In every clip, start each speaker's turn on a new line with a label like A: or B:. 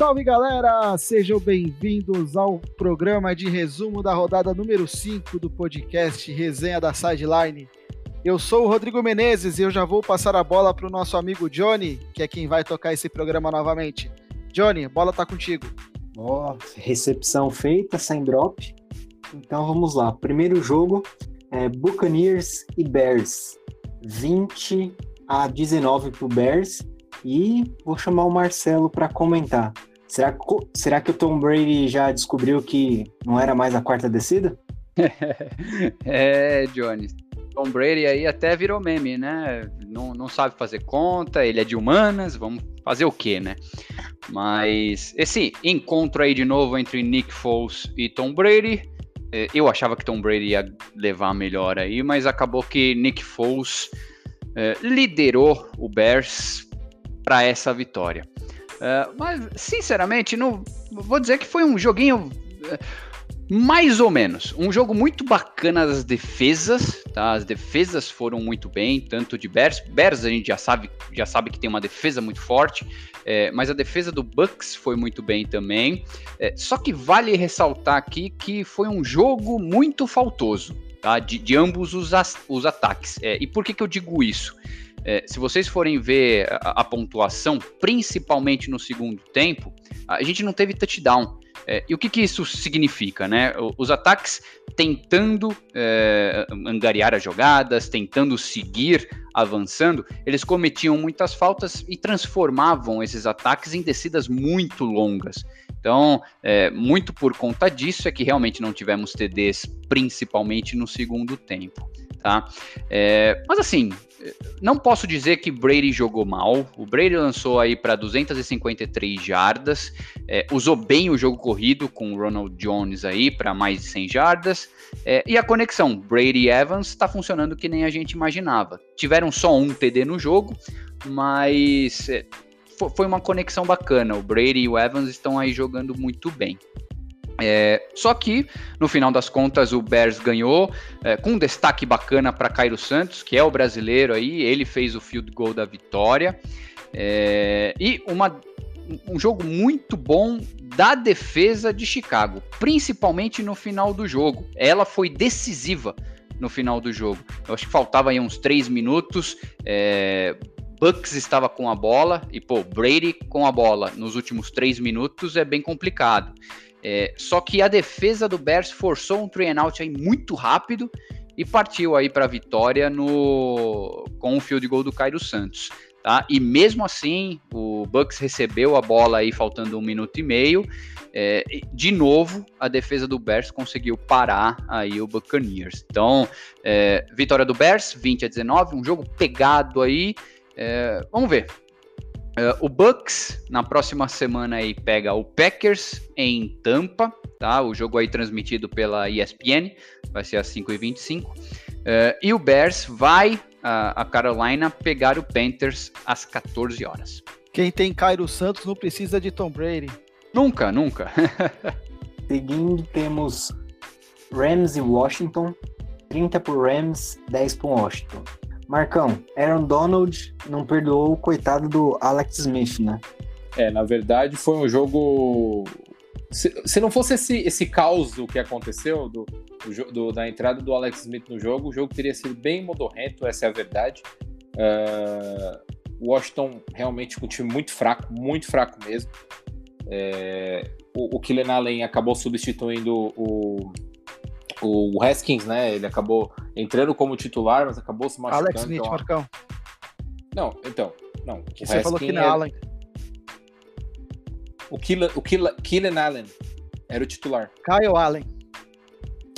A: salve galera! Sejam bem-vindos ao programa de resumo da rodada número 5 do podcast Resenha da Sideline. Eu sou o Rodrigo Menezes e eu já vou passar a bola para o nosso amigo Johnny, que é quem vai tocar esse programa novamente. Johnny, bola tá contigo.
B: Ó, oh, recepção feita, sem drop. Então vamos lá. Primeiro jogo é Buccaneers e Bears. 20 a 19 para o Bears. E vou chamar o Marcelo para comentar. Será, será que o Tom Brady já descobriu que não era mais a quarta descida?
C: é, Johnny. Tom Brady aí até virou meme, né? Não, não sabe fazer conta, ele é de humanas, vamos fazer o quê, né? Mas esse encontro aí de novo entre Nick Foles e Tom Brady, é, eu achava que Tom Brady ia levar melhor aí, mas acabou que Nick Foles é, liderou o Bears para essa vitória. É, mas, sinceramente, não vou dizer que foi um joguinho mais ou menos. Um jogo muito bacana das defesas, tá? As defesas foram muito bem, tanto de Bears. Bears a gente já sabe, já sabe que tem uma defesa muito forte, é, mas a defesa do Bucks foi muito bem também. É, só que vale ressaltar aqui que foi um jogo muito faltoso, tá? De, de ambos os, os ataques. É, e por que, que eu digo isso? É, se vocês forem ver a, a, pontuação, principalmente no segundo tempo, a gente não teve touchdown. É, e o que, que isso significa? Né? Os ataques tentando é, angariar as jogadas, tentando seguir avançando, eles cometiam muitas faltas e transformavam esses ataques em descidas muito longas. Então, é, muito por conta disso é que realmente não tivemos TDs, principalmente no segundo tempo. Tá? É, mas assim, não posso dizer que Brady jogou mal. O Brady lançou aí para 253 jardas, é, usou bem o jogo corrido com o Ronald Jones aí para mais de 100 jardas. É, e a conexão Brady Evans está funcionando que nem a gente imaginava. Tiveram só um TD no jogo, mas é, foi uma conexão bacana. O Brady e o Evans estão aí jogando muito bem. É, só que, no final das contas, o Bears ganhou, é, com um destaque bacana para Cairo Santos, que é o brasileiro aí, ele fez o field goal da vitória. É, e uma, um jogo muito bom da defesa de Chicago, principalmente no final do jogo. Ela foi decisiva no final do jogo. Eu acho que faltava aí uns três minutos. É, Bucks estava com a bola e, pô, Brady com a bola nos últimos três minutos é bem complicado. É, só que a defesa do Bears forçou um three and out aí muito rápido e partiu aí para a vitória no com o field goal do Cairo Santos. Tá? E mesmo assim, o Bucks recebeu a bola aí faltando um minuto e meio. É, de novo, a defesa do Bears conseguiu parar aí o Buccaneers. Então, é, vitória do Bears, 20 a 19, um jogo pegado aí. É, vamos ver. Uh, o Bucks na próxima semana aí pega o Packers em Tampa, tá? O jogo aí transmitido pela ESPN, vai ser às 5h25. Uh, eh, e o Bears vai uh, a Carolina pegar o Panthers às 14 horas.
A: Quem tem Cairo Santos não precisa de Tom Brady.
C: Nunca, nunca.
B: Seguindo, temos Rams e Washington. 30 por Rams, 10 por Washington. Marcão, Aaron Donald não perdoou o coitado do Alex Smith, né?
D: É, na verdade foi um jogo. Se, se não fosse esse, esse caos que aconteceu do, do, do, da entrada do Alex Smith no jogo, o jogo teria sido bem modorrento, essa é a verdade. Uh, Washington realmente com um time muito fraco, muito fraco mesmo. É, o, o Killen Allen acabou substituindo o, o Haskins, né? Ele acabou entrando como titular, mas acabou se machucando.
A: Alex Smith, então... Marcão.
D: Não, então, não.
A: Você Haskins falou que na é... Allen.
D: O, Killen, o Killen, Allen era o titular.
A: Kyle Allen.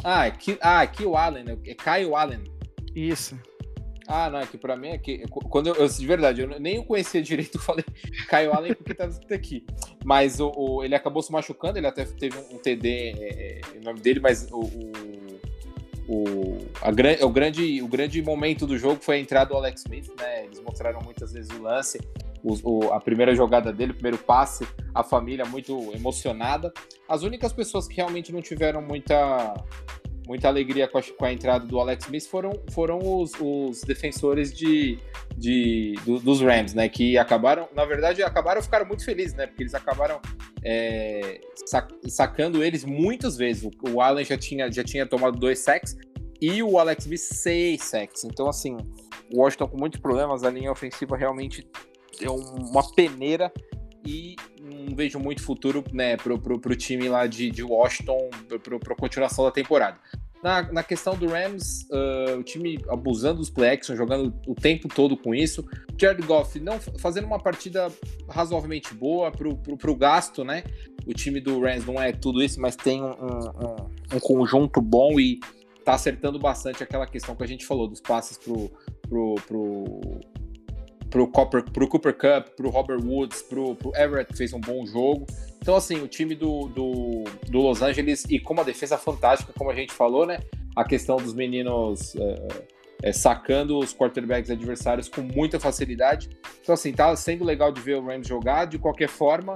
D: Ah, é, ah, é Kyle Allen, é Kyle Allen.
A: Isso.
D: Ah, não, é que pra mim é que. Quando eu, eu, de verdade, eu nem o conhecia direito, eu falei Kyle Allen porque tava escrito aqui. Mas o, o, ele acabou se machucando, ele até teve um, TD é, é, nome dele, mas o, o, o, a, o, grande, o grande momento do jogo foi a entrada do Alex Smith, né? Eles mostraram muitas vezes o lance, o, o, a primeira jogada dele, o primeiro passe, a família muito emocionada. As únicas pessoas que realmente não tiveram muita muita alegria com a, com a, entrada do Alex Smith foram, foram os, os defensores de, de, do, dos Rams, né? Que acabaram, na verdade, acabaram ficaram muito felizes, né? Porque eles acabaram é, sacando eles muitas vezes. O, o Allen já tinha, já tinha tomado dois sacks e o Alex Smith seis sacks. Então, assim, o Washington com muitos problemas, a linha ofensiva realmente é uma peneira e não vejo muito futuro né, pro, pro, pro time lá de, de Washington para a continuação da temporada. Na, na questão do Rams, uh, o time abusando dos play action, jogando o tempo todo com isso. Jared Goff não fazendo uma partida razoavelmente boa pro, pro, pro gasto, né? O time do Rams não é tudo isso, mas tem um, um, um conjunto bom e tá acertando bastante aquela questão que a gente falou dos passes pro, pro, pro, pro, Cooper, pro Cooper Cup, pro Robert Woods, pro, pro Everett, que fez um bom jogo. Então, assim, o time do, do, do Los Angeles, e com uma defesa fantástica, como a gente falou, né? A questão dos meninos é, é, sacando os quarterbacks adversários com muita facilidade. Então, assim, tá sendo legal de ver o Rams jogar. De qualquer forma,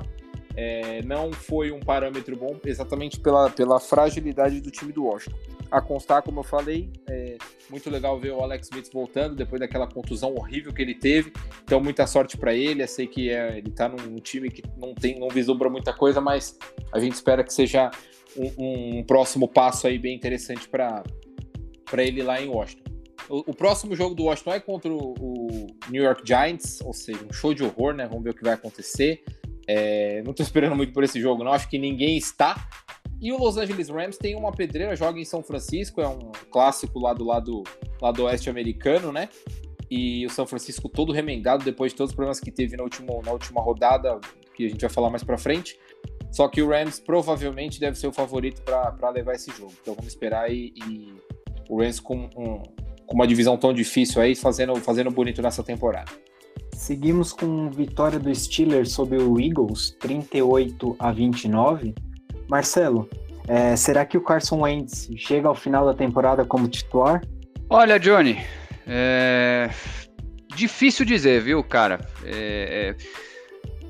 D: é, não foi um parâmetro bom exatamente pela, pela fragilidade do time do Washington a constar, como eu falei, é muito legal ver o Alex Smith voltando depois daquela contusão horrível que ele teve. Então, muita sorte para ele. Eu sei que é, ele está num time que não tem, não vislumbra muita coisa, mas a gente espera que seja um, um próximo passo aí bem interessante para ele lá em Washington. O, o, próximo jogo do Washington é contra o, o, New York Giants, ou seja, um show de horror, né? Vamos ver o que vai acontecer. É, não estou esperando muito por esse jogo, não. Acho que ninguém está. E o Los Angeles Rams tem uma pedreira, joga em São Francisco, é um clássico lá do lado, lado oeste americano, né? E o São Francisco todo remendado depois de todos os problemas que teve na última, na última rodada, que a gente vai falar mais para frente. Só que o Rams provavelmente deve ser o favorito para levar esse jogo. Então vamos esperar e, e o Rams com, um, com uma divisão tão difícil aí, fazendo, fazendo bonito nessa temporada.
B: Seguimos com vitória do Steelers sobre o Eagles, 38 a 29. Marcelo, é, será que o Carson Wentz chega ao final da temporada como titular?
C: Olha, Johnny, é... difícil dizer, viu, cara? É...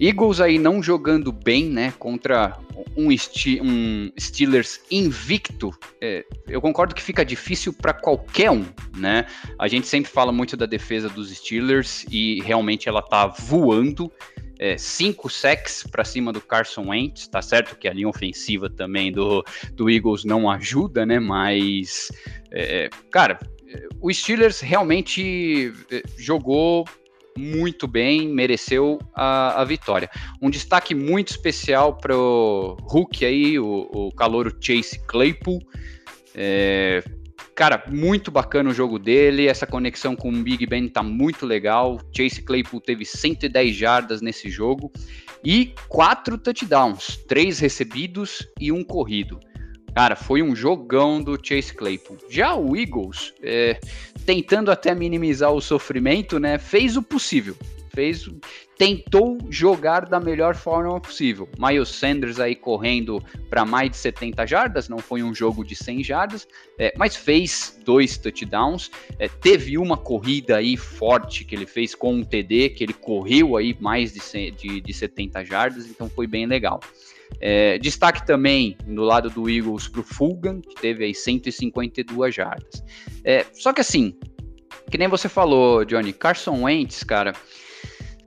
C: é Eagles aí não jogando bem, né, contra um, um Steelers invicto, é, eu concordo que fica difícil para qualquer um, né? A gente sempre fala muito da defesa dos Steelers e realmente ela tá voando é, cinco sacks para cima do Carson Wentz, tá certo que a linha ofensiva também do, do Eagles não ajuda, né? Mas, é, cara, o Steelers realmente é, jogou muito bem, mereceu a, a, vitória. Um destaque muito especial para o Hulk aí, o, o calouro Chase Claypool. É, Cara, muito bacana o jogo dele, essa conexão com o Big Ben tá muito legal. Chase Claypool teve 110 jardas nesse jogo e quatro touchdowns, três recebidos e um corrido. Cara, foi um jogão do Chase Claypool. Já o Eagles, é, tentando até minimizar o sofrimento, né, fez o possível fez, tentou jogar da melhor forma possível. Miles Sanders aí correndo para mais de 70 jardas, não foi um jogo de 100 jardas, é, mas fez dois touchdowns. É, teve uma corrida aí forte que ele fez com um TD, que ele correu aí mais de, de, de 70 jardas, então foi bem legal. É, destaque também no lado do Eagles para o Fulgan, que teve aí 152 jardas. É, só que assim, que nem você falou, Johnny, Carson Wentz, cara,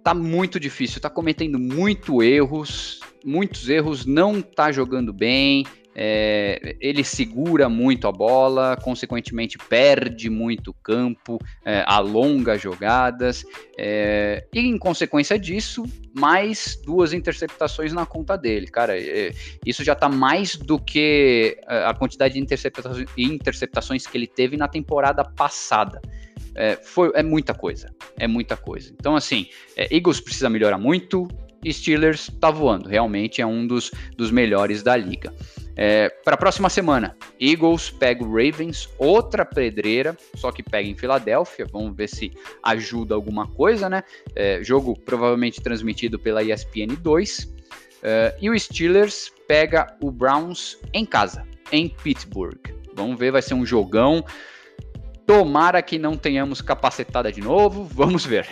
C: tá muito difícil, tá cometendo muito erros, muitos erros, não tá jogando bem, é, ele segura muito a bola, consequentemente perde muito campo, é, alonga jogadas, é, e em consequência disso, mais duas interceptações na conta dele. Cara, é, isso já está mais do que a quantidade de interceptações, interceptações que ele teve na temporada passada. É, foi, é muita coisa. É muita coisa. Então, assim, é, Eagles precisa melhorar muito. Steelers tá voando. Realmente é um dos, dos melhores da liga. É, para a próxima semana, Eagles pega o Ravens, outra pedreira, só que pega em Filadélfia. Vamos ver se ajuda alguma coisa, né? É, jogo provavelmente transmitido pela ESPN 2. É, e o Steelers pega o Browns em casa, em Pittsburgh. Vamos ver, vai ser um jogão. Tomara que não tenhamos capacetada de novo. Vamos ver.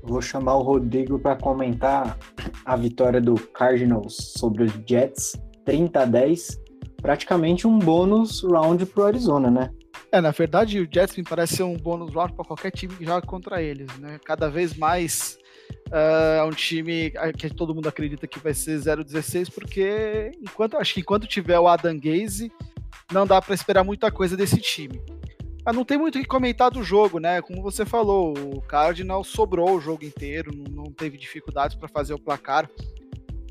B: Vou chamar o Rodrigo para comentar a vitória do Cardinals sobre os Jets, 30 a 10. praticamente um bônus round pro Arizona, né?
A: É, na verdade, o Jets me parece ser um bônus round para qualquer time que joga contra eles, né? Cada vez mais uh, é um time que todo mundo acredita que vai ser 0-16, porque enquanto acho que enquanto tiver o Adam Gaze, não dá para esperar muita coisa desse time. Ah, não tem muito o que comentar do jogo, né? Como você falou, o Cardinal sobrou o jogo inteiro, não teve dificuldades para fazer o placar.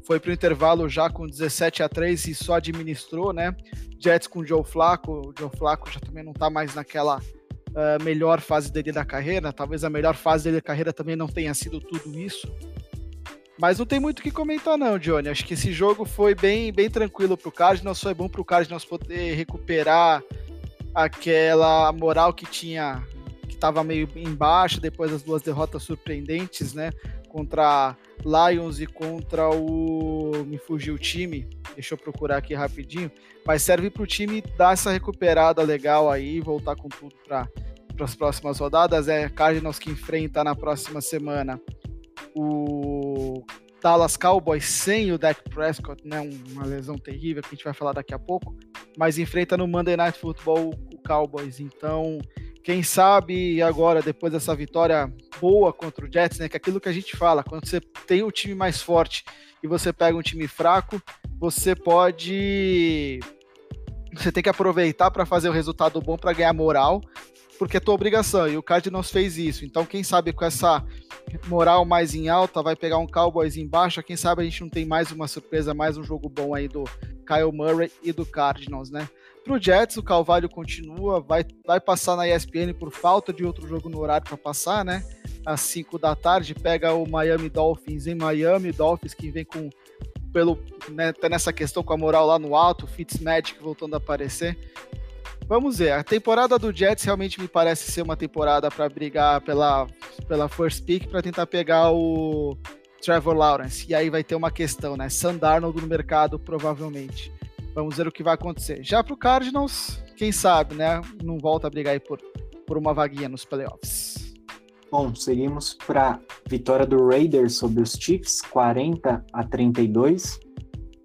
A: Foi para o intervalo já com 17 a 3 e só administrou, né? Jets com o Joe Flacco. O Joe Flacco já também não está mais naquela uh, melhor fase dele da carreira. Talvez a melhor fase dele da carreira também não tenha sido tudo isso. Mas não tem muito o que comentar, não, Johnny. Acho que esse jogo foi bem, bem tranquilo para o Cardinals. Foi bom para o Cardinals poder recuperar aquela moral que tinha, que estava meio embaixo depois das duas derrotas surpreendentes, né? Contra Lions e contra o. Me fugiu o time, deixa eu procurar aqui rapidinho. Mas serve para o time dar essa recuperada legal aí, voltar com tudo para as próximas rodadas. É Cardinals que enfrenta na próxima semana o Dallas Cowboys sem o Dak Prescott, né? Uma lesão terrível que a gente vai falar daqui a pouco, mas enfrenta no Monday Night Football o Cowboys. Então, quem sabe agora, depois dessa vitória boa contra o Jets, né? Que é aquilo que a gente fala, quando você tem o time mais forte e você pega um time fraco, você pode. Você tem que aproveitar para fazer o resultado bom para ganhar moral porque é tua obrigação. E o Cardinals fez isso. Então, quem sabe com essa moral mais em alta, vai pegar um Cowboys embaixo. Quem sabe a gente não tem mais uma surpresa, mais um jogo bom aí do Kyle Murray e do Cardinals, né? Pro Jets, o Calvário continua, vai, vai passar na ESPN por falta de outro jogo no horário para passar, né? Às 5 da tarde, pega o Miami Dolphins em Miami, Dolphins que vem com pelo né, tá nessa questão com a moral lá no alto, Fitzmagic voltando a aparecer. Vamos ver. A temporada do Jets realmente me parece ser uma temporada para brigar pela, pela first pick para tentar pegar o Trevor Lawrence. E aí vai ter uma questão, né? Sandarnold no mercado, provavelmente. Vamos ver o que vai acontecer. Já para o Cardinals, quem sabe, né? Não volta a brigar aí por, por uma vaguinha nos playoffs.
B: Bom, seguimos para vitória do Raiders sobre os Chiefs, 40 a 32.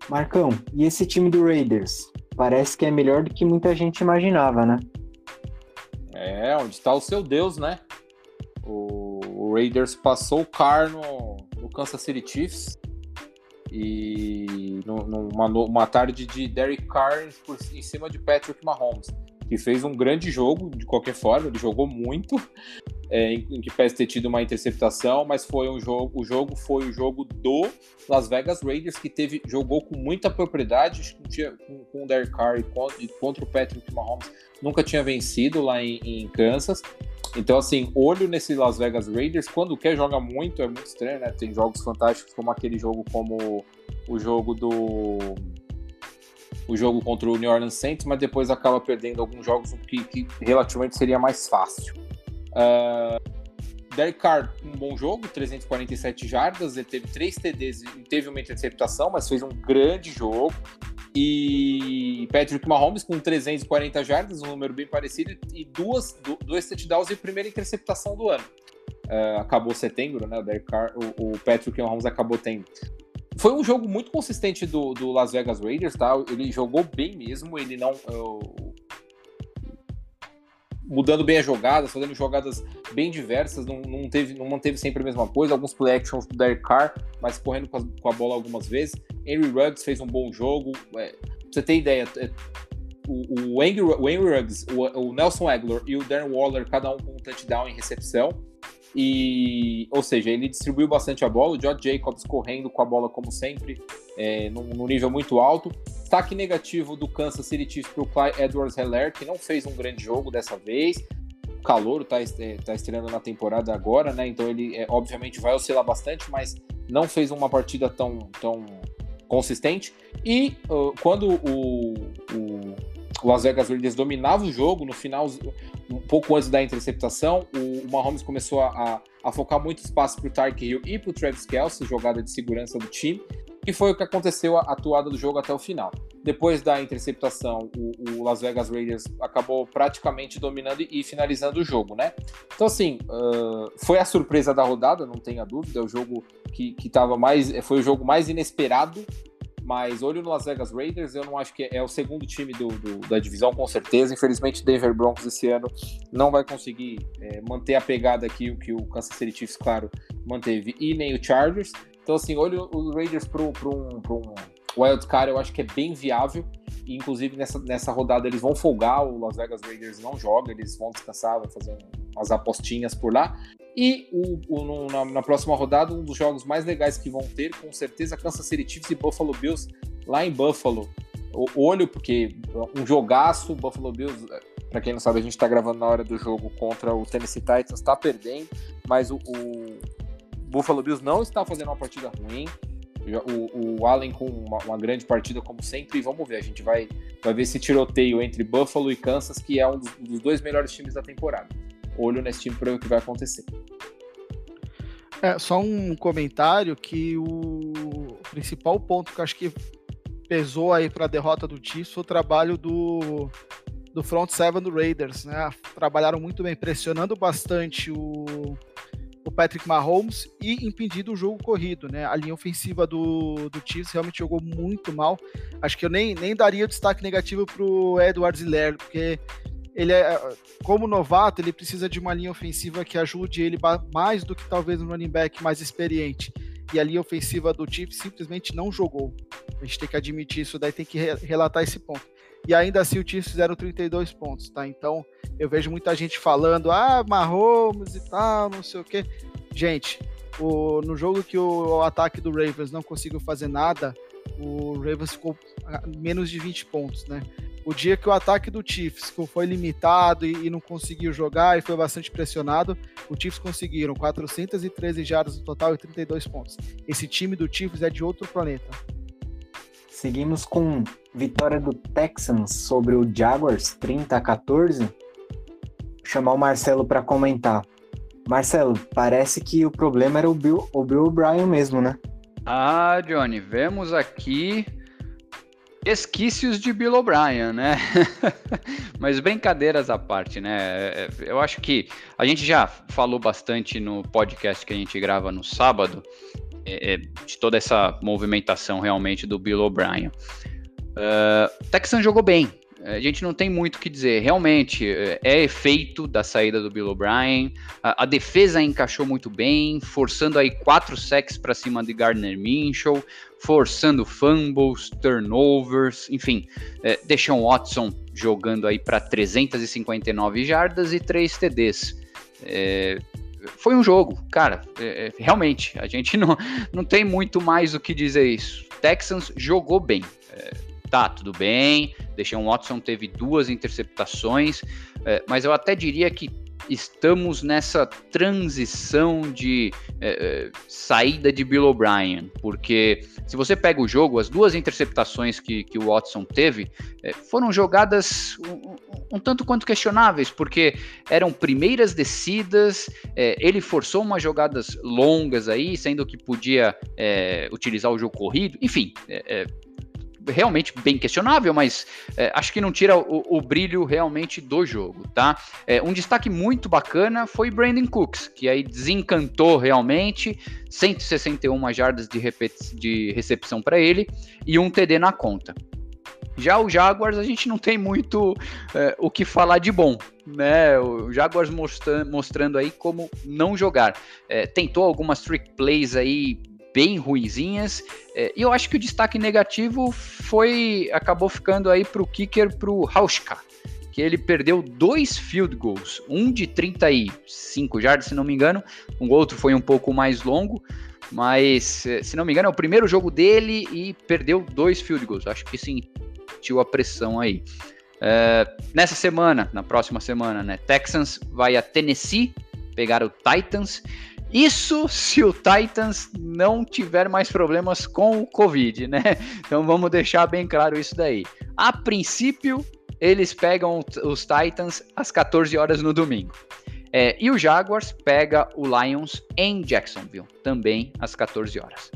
B: Marcão, e esse time do Raiders? parece que é melhor do que muita gente imaginava, né?
D: É, onde está o seu Deus, né? O, o Raiders passou o car no, no, Kansas City Chiefs e numa, uma tarde de Derek Carr em cima de Patrick Mahomes, que fez um grande jogo de qualquer forma, ele jogou muito, é, em, que parece ter tido uma interceptação, mas foi um jogo, o jogo foi o jogo do Las Vegas Raiders que teve jogou com muita propriedade com, com o Derek Carr e contra, e contra, o Patrick Mahomes, nunca tinha vencido lá em, em, Kansas. Então, assim, olho nesse Las Vegas Raiders, quando quer joga muito, é muito estranho, né? Tem jogos fantásticos como aquele jogo como o jogo do o jogo contra o New Orleans Saints, mas depois acaba perdendo alguns jogos que, que relativamente seria mais fácil. Uh, Derek Carr, um bom jogo, 347 jardas, ele teve três TDs e teve uma interceptação, mas fez um grande jogo. E Patrick Mahomes com 340 jardas, um número bem parecido, e duas, dois touchdowns e primeira interceptação do ano. Uh, acabou setembro, né? O, Derek Carr, o, o Patrick Mahomes acabou tendo. Foi um jogo muito consistente do, do Las Vegas Raiders, tá? Ele jogou bem mesmo, ele não. Uh, mudando bem as jogadas, fazendo jogadas bem diversas, não, não, teve, não manteve sempre a mesma coisa, alguns play actions do Derek Carr, mas correndo com a, com a bola algumas vezes. Henry Ruggs fez um bom jogo. É, pra você ter ideia, é, o, o, Henry, o Henry Ruggs, o, o, Nelson Aguilar e o Darren Waller, cada um com um touchdown em recepção. E, ou seja, ele distribuiu bastante a bola. O George Jacobs correndo com a bola como sempre, é, num, num nível muito alto. Destaque negativo do Kansas City Chiefs para o Clyde Edwards Heller, que não fez um grande jogo dessa vez. O Calouro está é, tá estreando na temporada agora, né? Então ele é, obviamente vai oscilar bastante, mas não fez uma partida tão, tão consistente. E uh, quando o, o Las Vegas Raiders dominava o jogo, no final, um pouco antes da interceptação, o, Mahomes começou a, a focar muito espaço para o Tark Hill e para o Travis Kelce, jogada de segurança do time que foi o que aconteceu a atuada do jogo até o final. Depois da interceptação, o, o Las Vegas Raiders acabou praticamente dominando e finalizando o jogo, né? Então, assim, uh, foi a surpresa da rodada, não tenha dúvida. É o jogo que, que tava mais. Foi o jogo mais inesperado Mas olho no Las Vegas Raiders, eu não acho que é o segundo time do, do, da divisão, com certeza. Infelizmente, Denver Broncos esse ano não vai conseguir é, manter a pegada aqui, o que o Kansas City Chiefs, claro, manteve, e nem o Chargers. Então, assim, olho o Raiders para um, um wild card, eu acho que é bem viável. E, inclusive, nessa, nessa rodada eles vão folgar, o Las Vegas Raiders não joga, eles vão descansar, vão fazer umas apostinhas por lá. E o, o no, na, na, próxima rodada, um dos jogos mais legais que vão ter, com certeza, Kansas City Chiefs e Buffalo Bills lá em Buffalo. O, olho, porque um jogaço, Buffalo Bills, para quem não sabe, a gente está gravando na hora do jogo contra o Tennessee Titans, está perdendo, mas o, o Buffalo Bills não está fazendo uma partida ruim. O, o Allen com uma, uma, grande partida, como sempre, e vamos ver. A gente vai, vai ver esse tiroteio entre Buffalo e Kansas, que é um dos, dos dois melhores times da temporada. Olho nesse time para ver o que vai acontecer.
A: É, só um comentário que o principal ponto que eu acho que pesou aí para a derrota do Chiefs foi o trabalho do, do front seven do Raiders, né? Trabalharam muito bem, pressionando bastante o, o Patrick Mahomes e impedindo o jogo corrido, né? A linha ofensiva do, do Chiefs realmente jogou muito mal. Acho que eu nem, nem daria o destaque negativo para o Edward Ziller, porque ele é, como novato, ele precisa de uma linha ofensiva que ajude ele mais do que talvez um running back mais experiente. E a linha ofensiva do Chiefs simplesmente não jogou. A gente tem que admitir isso, daí tem que relatar esse ponto e ainda assim o Chiefs fizeram 32 pontos, tá? Então eu vejo muita gente falando, ah, Mahomes e tal, não sei o quê. Gente, o, no jogo que o, o, ataque do Ravens não conseguiu fazer nada, o Ravens ficou menos de 20 pontos, né? O dia que o ataque do Chiefs foi limitado e, e não conseguiu jogar e foi bastante pressionado, o Chiefs conseguiram 413 jardas no total e 32 pontos. Esse time do Chiefs é de outro planeta.
B: Seguimos com vitória do Texans sobre o Jaguars, 30 a 14. Vou chamar o Marcelo para comentar. Marcelo, parece que o problema era o Bill, o Bill O'Brien mesmo, né?
C: Ah, Johnny, vemos aqui esquícios de Bill O'Brien, né? Mas brincadeiras à parte, né? É, eu acho que a gente já falou bastante no podcast que a gente grava no sábado é, é, de toda essa movimentação realmente do Bill O'Brien. Uh, Texan jogou bem, a gente não tem muito o que dizer. Realmente, é, é efeito da saída do Bill O'Brien. A, a, defesa encaixou muito bem, forçando aí quatro sacks para cima de Gardner Minshew, forçando fumbles, turnovers, enfim. É, Deshaun Watson jogando aí para 359 jardas e 3 TDs. É, foi um jogo, cara, é, é, realmente, a gente não, não tem muito mais o que dizer isso. Texans jogou bem. É, tá, tudo bem. Deshaun Watson teve duas interceptações, é, mas eu até diria que estamos nessa transição de é, é, saída de Bill O'Brien, porque se você pega o jogo, as duas interceptações que, que o Watson teve é, foram jogadas um, um, tanto quanto questionáveis, porque eram primeiras descidas, é, ele forçou umas jogadas longas aí, sendo que podia é, utilizar o jogo corrido, enfim é, realmente bem questionável, mas é, acho que não tira o, o, brilho realmente do jogo, tá? É, um destaque muito bacana foi Brandon Cooks, que aí desencantou realmente, 161 jardas de, de recepção para ele e um TD na conta. Já o Jaguars a gente não tem muito é, o que falar de bom, né? O Jaguars mostrando, aí como não jogar. É, tentou algumas trick plays aí bem ruinzinhas. É, e eu acho que o destaque negativo foi acabou ficando aí para o kicker, para o Hauschka, que ele perdeu dois field goals, um de 35 jardas, se não me engano, o outro foi um pouco mais longo, mas é, se não me engano é o primeiro jogo dele e perdeu dois field goals. Acho que sentiu a pressão aí. É, nessa semana, na próxima semana, né, Texans vai a Tennessee pegar o Titans isso se o Titans não tiver mais problemas com o Covid, né? Então vamos deixar bem claro isso daí. A princípio, eles pegam os Titans às 14 horas no domingo. É, e o Jaguars pega o Lions em Jacksonville, também às 14 horas.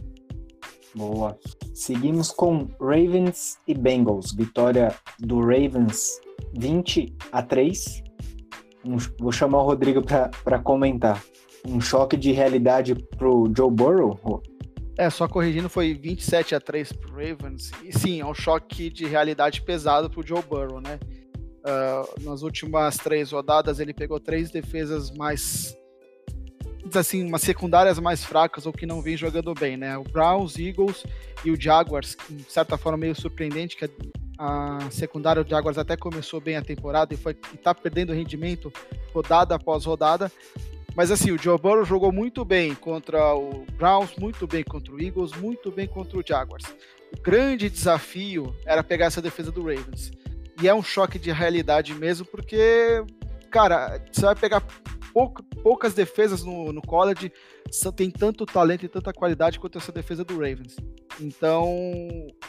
B: Boa. Seguimos com Ravens e Bengals. Vitória do Ravens 20 a 3. Vou chamar o Rodrigo para comentar um choque de realidade pro Joe Burrow?
A: É, só corrigindo, foi 27 a 3 pro Ravens. E sim, é um choque de realidade pesado pro Joe Burrow, né? Uh, nas últimas três rodadas, ele pegou três defesas mais. assim, umas secundárias mais fracas ou que não vem jogando bem, né? O Browns, Eagles e o Jaguars, de certa forma meio surpreendente, que a secundária do Jaguars até começou bem a temporada e foi e tá perdendo rendimento rodada após rodada, mas assim, o Joe Burrow jogou muito bem contra o Browns, muito bem contra o Eagles, muito bem contra o Jaguars. O grande desafio era pegar essa defesa do Ravens. E é um choque de realidade mesmo, porque, cara, você vai pegar poucas defesas no, no college tem tanto talento e tanta qualidade quanto essa defesa do Ravens. Então,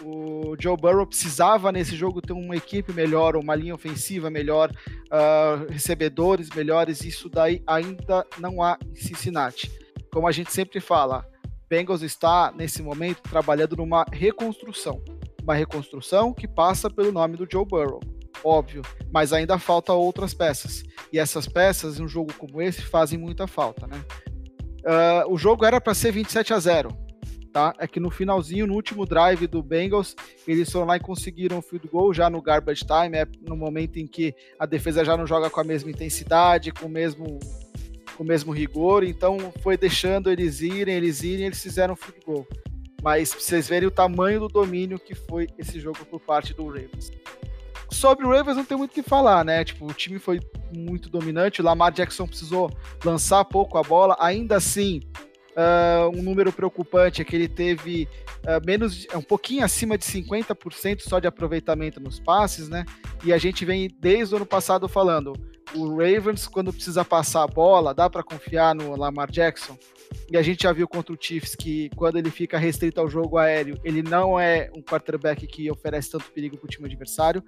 A: o Joe Burrow precisava nesse jogo ter uma equipe melhor, uma linha ofensiva melhor, uh, recebedores melhores. Isso daí ainda não há em Cincinnati. Como a gente sempre fala, Bengals está nesse momento trabalhando numa reconstrução, uma reconstrução que passa pelo nome do Joe Burrow óbvio, mas ainda falta outras peças. E essas peças, em um jogo como esse, fazem muita falta, né? Uh, o jogo era para ser 27 a 0, tá? É que no finalzinho, no último drive do Bengals, eles foram lá e conseguiram o field goal já no garbage time, é no momento em que a defesa já não joga com a mesma intensidade, com o mesmo com o mesmo rigor, então foi deixando eles irem, eles irem, eles fizeram o field goal. Mas vocês verem o tamanho do domínio que foi esse jogo por parte do Ravens. Sobre o Ravens não tem muito o que falar, né? Tipo, o time foi muito dominante, o Lamar Jackson precisou lançar pouco a bola, ainda assim, uh, um número preocupante é que ele teve uh, menos, um pouquinho acima de 50% só de aproveitamento nos passes, né? E a gente vem desde o ano passado falando, o Ravens, quando precisa passar a bola, dá para confiar no Lamar Jackson? E a gente já viu contra o Chiefs que quando ele fica restrito ao jogo aéreo, ele não é um quarterback que oferece tanto perigo para o time adversário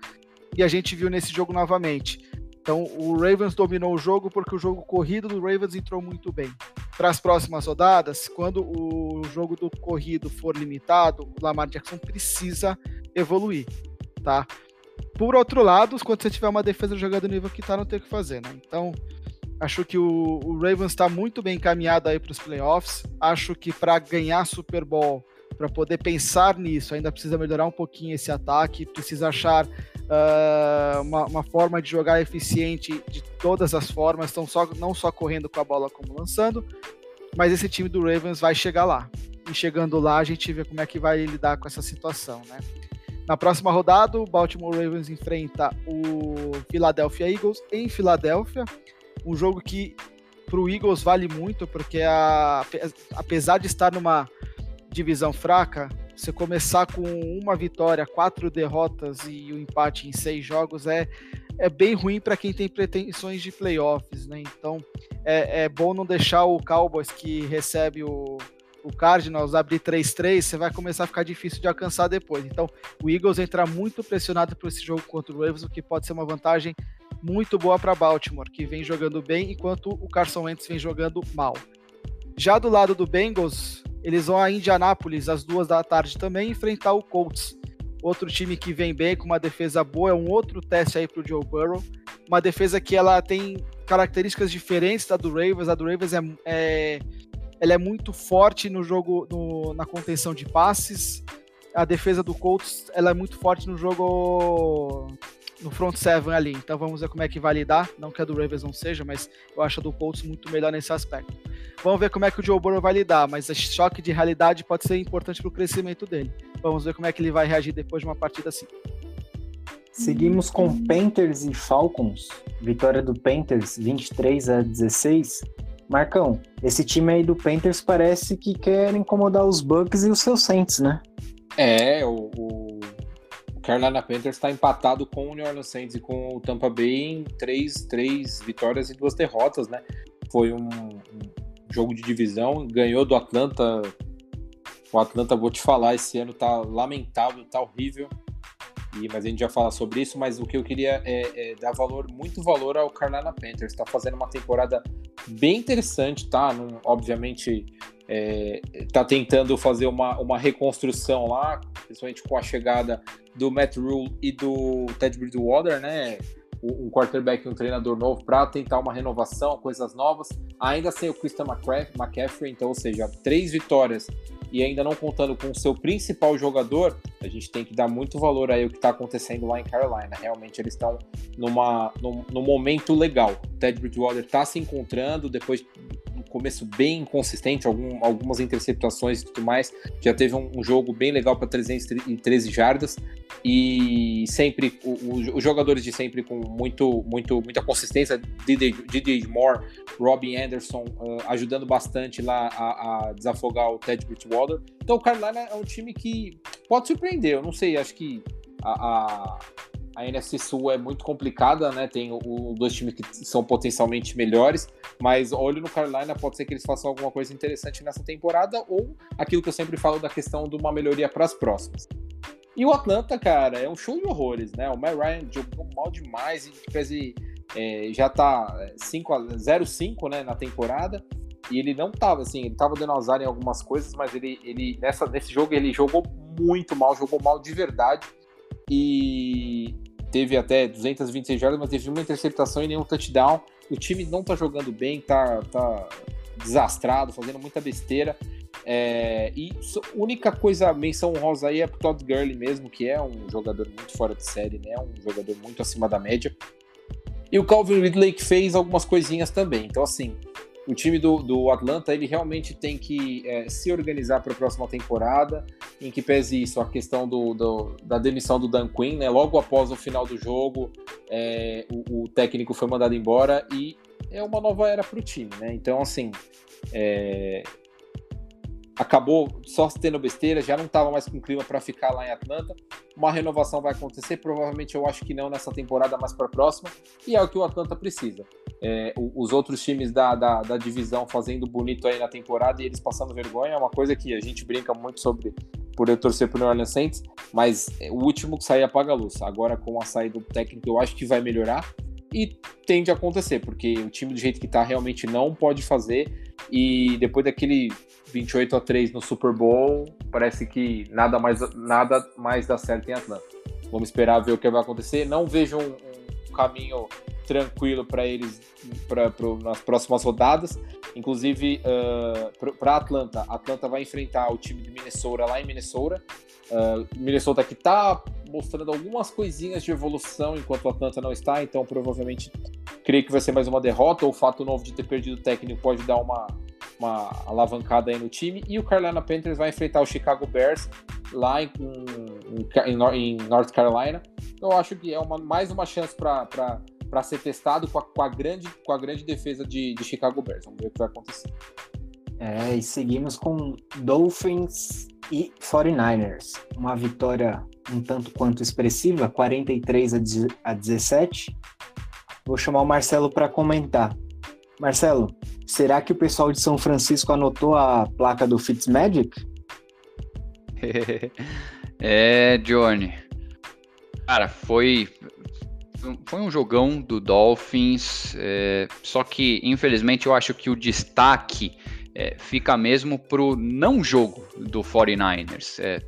A: e a gente viu nesse jogo novamente. Então, o Ravens dominou o jogo porque o jogo corrido do Ravens entrou muito bem. Para as próximas rodadas, quando o jogo do corrido for limitado, o Lamar Jackson precisa evoluir, tá? Por outro lado, quando você tiver uma defesa jogando no nível que tá, não tem o que fazer, né? Então, acho que o, o Ravens está muito bem encaminhado aí para os playoffs. Acho que para ganhar Super Bowl, para poder pensar nisso, ainda precisa melhorar um pouquinho esse ataque, precisa achar uh, uma, uma, forma de jogar eficiente de todas as formas, estão só, não só correndo com a bola como lançando, mas esse time do Ravens vai chegar lá. E chegando lá, a gente vê como é que vai lidar com essa situação, né? Na próxima rodada, o Baltimore Ravens enfrenta o Philadelphia Eagles em Filadélfia, um jogo que para o Eagles vale muito, porque a, apesar de estar numa divisão fraca, você começar com uma vitória, quatro derrotas e o um empate em seis jogos é, é bem ruim para quem tem pretensões de playoffs, né? Então é, é bom não deixar o Cowboys que recebe o, o Cardinals abrir 3-3, você vai começar a ficar difícil de alcançar depois. Então o Eagles entra muito pressionado por esse jogo contra o Ravens, o que pode ser uma vantagem muito boa para Baltimore, que vem jogando bem, enquanto o Carson Wentz vem jogando mal. Já do lado do Bengals, eles vão a Indianápolis às duas da tarde também enfrentar o Colts. Outro time que vem bem com uma defesa boa, é um outro teste aí para o Joe Burrow. Uma defesa que ela tem características diferentes da do Ravens. A do Ravens é, é ela é muito forte no jogo, no, na contenção de passes. A defesa do Colts ela é muito forte no jogo no front seven ali. Então vamos ver como é que vai lidar. Não que a do Ravens não seja, mas eu acho a do Colts muito melhor nesse aspecto. Vamos ver como é que o Joe Burrow vai lidar, mas esse choque de realidade pode ser importante para o crescimento dele. Vamos ver como é que ele vai reagir depois de uma partida assim.
B: Seguimos com Panthers e Falcons. Vitória do Panthers 23 a 16. Marcão, esse time aí do Panthers parece que quer incomodar os Bucks e os seus Saints, né?
D: É, o, o Carolina Panthers está empatado com o New Orleans Saints e com o Tampa Bay em três, três vitórias e duas derrotas, né? Foi um, um jogo de divisão, ganhou do Atlanta. O Atlanta, vou te falar, esse ano tá lamentável, tá horrível. E, mas a gente já fala sobre isso, mas o que eu queria é, é dar valor, muito valor ao Carolina Panthers. Está fazendo uma temporada bem interessante, tá? Obviamente é, tá tentando fazer uma, uma reconstrução lá, principalmente com a chegada do Matt Rule e do Ted Bridgewater, né? um quarterback, um treinador novo para tentar uma renovação, coisas novas, ainda sem o Christian McCaffrey, então, ou seja, três vitórias e ainda não contando com o seu principal jogador, a gente tem que dar muito valor aí o que está acontecendo lá em Carolina. Realmente eles estão numa, num, num, momento legal. O Ted Bridgewater está se encontrando depois começo bem inconsistente, algum, algumas interceptações e tudo mais. Já teve um, um jogo bem legal para 313 jardas e sempre os jogadores de sempre com muito, muito, muita consistência. DJ Moore, Robin Anderson uh, ajudando bastante lá a, a, desafogar o Ted Bridgewater. Então o Carolina é um time que pode surpreender. Eu não sei, acho que a, a a NFC Sul é muito complicada, né? Tem o, dois times que são potencialmente melhores, mas olho no Carolina, pode ser que eles façam alguma coisa interessante nessa temporada, ou aquilo que eu sempre falo da questão de uma melhoria para as próximas. E o Atlanta, cara, é um show de horrores, né? O Matt Ryan jogou mal demais e é, já tá 0-5 né, na temporada. E ele não tava assim, ele tava dando azar em algumas coisas, mas ele, ele nessa, nesse jogo ele jogou muito mal, jogou mal de verdade. E teve até 226 jardas, mas teve uma interceptação e nenhum touchdown. O time não tá jogando bem, tá, tá desastrado, fazendo muita besteira. É, e a única coisa, menção rosa aí é pro Todd Gurley mesmo, que é um jogador muito fora de série, né? Um jogador muito acima da média. E o Calvin Ridley que fez algumas coisinhas também. Então, assim, o time do, do Atlanta ele realmente tem que é, se organizar para a próxima temporada, em que pese isso, a questão do, do, da demissão do Dan Quinn, né? Logo após o final do jogo, é, o, o, técnico foi mandado embora e é uma nova era para o time, né? Então, assim, é, acabou só tendo besteira, já não estava mais com clima para ficar lá em Atlanta. Uma renovação vai acontecer, provavelmente eu acho que não nessa temporada, mas para a próxima, e é o que o Atlanta precisa. É, os outros times da, da, da, divisão fazendo bonito aí na temporada e eles passando vergonha é uma coisa que a gente brinca muito sobre por eu torcer para o New Orleans Saints, mas o último que sair apaga a luz. Agora com a saída do técnico eu acho que vai melhorar e tende a acontecer, porque o time do jeito que está realmente não pode fazer e depois daquele 28 a 3 no Super Bowl, parece que nada mais, nada mais dá certo em Atlanta. Vamos esperar ver o que vai acontecer. Não vejo um, caminho tranquilo para eles pra, pra, nas próximas rodadas. Inclusive, uh, para Atlanta, Atlanta vai enfrentar o time de Minnesota lá em Minnesota. Uh, Minnesota que está mostrando algumas coisinhas de evolução enquanto o Atlanta não está, então provavelmente creio que vai ser mais uma derrota. O fato novo de ter perdido o técnico pode dar uma, uma alavancada aí no time. E o Carolina Panthers vai enfrentar o Chicago Bears lá em, em, em North Carolina. Eu acho que é uma, mais uma chance para ser testado com a, com a, grande, com a grande defesa de, de Chicago Bears. Vamos ver o que vai acontecer.
B: É, e seguimos com Dolphins e 49ers. Uma vitória um tanto quanto expressiva, 43 a 17. Vou chamar o Marcelo para comentar. Marcelo, será que o pessoal de São Francisco anotou a placa do Fitzmagic?
C: é, Johnny. Cara, foi foi um jogão do Dolphins, é, só que infelizmente eu acho que o destaque é, fica mesmo pro não jogo do 49ers. É,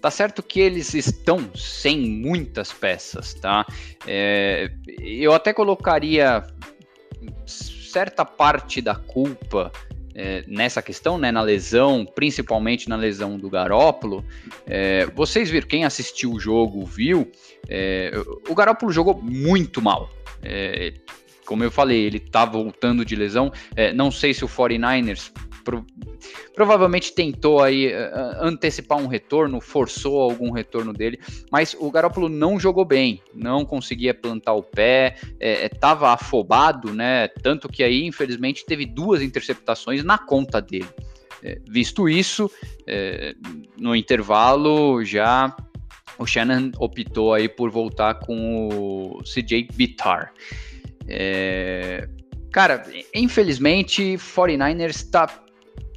C: tá certo que eles estão sem muitas peças, tá? É, eu até colocaria certa parte da culpa é, nessa questão, né, na lesão, principalmente na lesão do Garópolo, é, vocês viram, quem assistiu o jogo viu, é, o Garópolo jogou muito mal. É, como eu falei, ele tá voltando de lesão. É, não sei se o 49ers pro, provavelmente tentou aí uh, antecipar um retorno, forçou algum retorno dele, mas o Garoppolo não jogou bem, não conseguia plantar o pé, estava é, é afobado, né? Tanto que aí, infelizmente, teve duas interceptações na conta dele. É, visto isso, é, no intervalo já o Shannon optou aí por voltar com o CJ Bitar. É, cara, infelizmente, 49ers está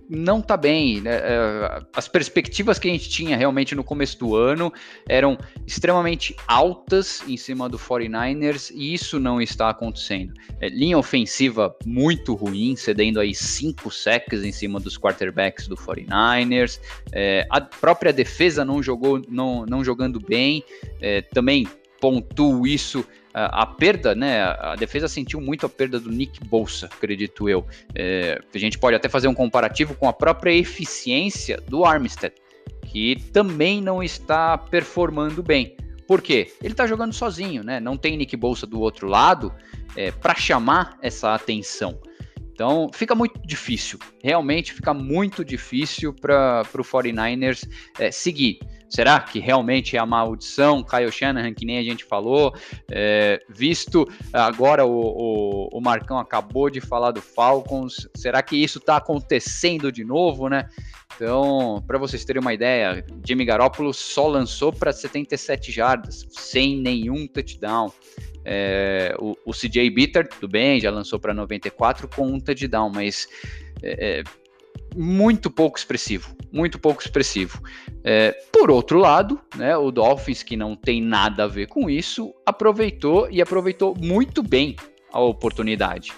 C: não tá bem. Né? É, as perspectivas que a gente tinha realmente no começo do ano eram extremamente altas em cima do 49ers e isso não está acontecendo. É, linha ofensiva muito ruim, cedendo aí cinco sacks em cima dos quarterbacks do 49ers. É, a própria defesa não jogou, não, não jogando bem. Também pontuo isso a, perda, né? A defesa sentiu muito a perda do Nick Bolsa, acredito eu. É, a gente pode até fazer um comparativo com a própria eficiência do Armstead, que também não está performando bem. Por quê? Ele está jogando sozinho, né? Não tem Nick Bolsa do outro lado é, para chamar essa atenção. Então fica muito difícil, realmente fica muito difícil para o 49ers é, seguir. Será que realmente é a maldição Kyle Shanahan, que nem a gente falou? É, visto agora o, o, o, Marcão acabou de falar do Falcons, será que isso está acontecendo de novo, né? Então, para vocês terem uma ideia, Jimmy Garoppolo só lançou para 77 jardas, sem nenhum touchdown. É, o, o, CJ Bitter, tudo bem, já lançou para 94 com um touchdown, mas é, é, muito pouco expressivo, muito pouco expressivo. É, por outro lado, né, o Dolphins, que não tem nada a ver com isso, aproveitou e aproveitou muito bem a oportunidade.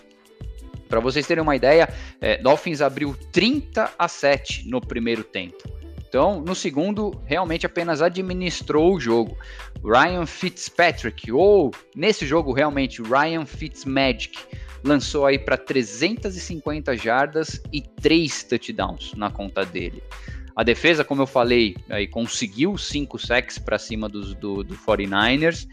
C: Para vocês terem uma ideia, é, Dolphins abriu 30 a 7 no primeiro tempo. Então, no segundo, realmente apenas administrou o jogo. Ryan Fitzpatrick, ou nesse jogo realmente Ryan Fitzmagic, lançou aí para 350 jardas e 3 touchdowns na conta dele. A defesa, como eu falei, aí conseguiu 5 sacks para cima dos, do, do 49ers.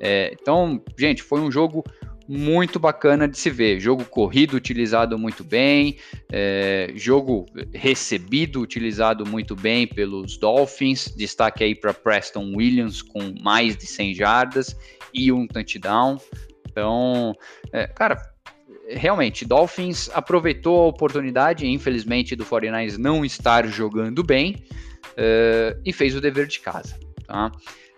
C: É, então, gente, foi um jogo muito bacana de se ver. Jogo corrido utilizado muito bem, é, jogo recebido utilizado muito bem pelos Dolphins. Destaque aí para Preston Williams com mais de 100 jardas e um touchdown. Então, é, cara, realmente, Dolphins aproveitou a oportunidade, infelizmente, do 49ers não estar jogando bem é, e fez o dever de casa. Tá?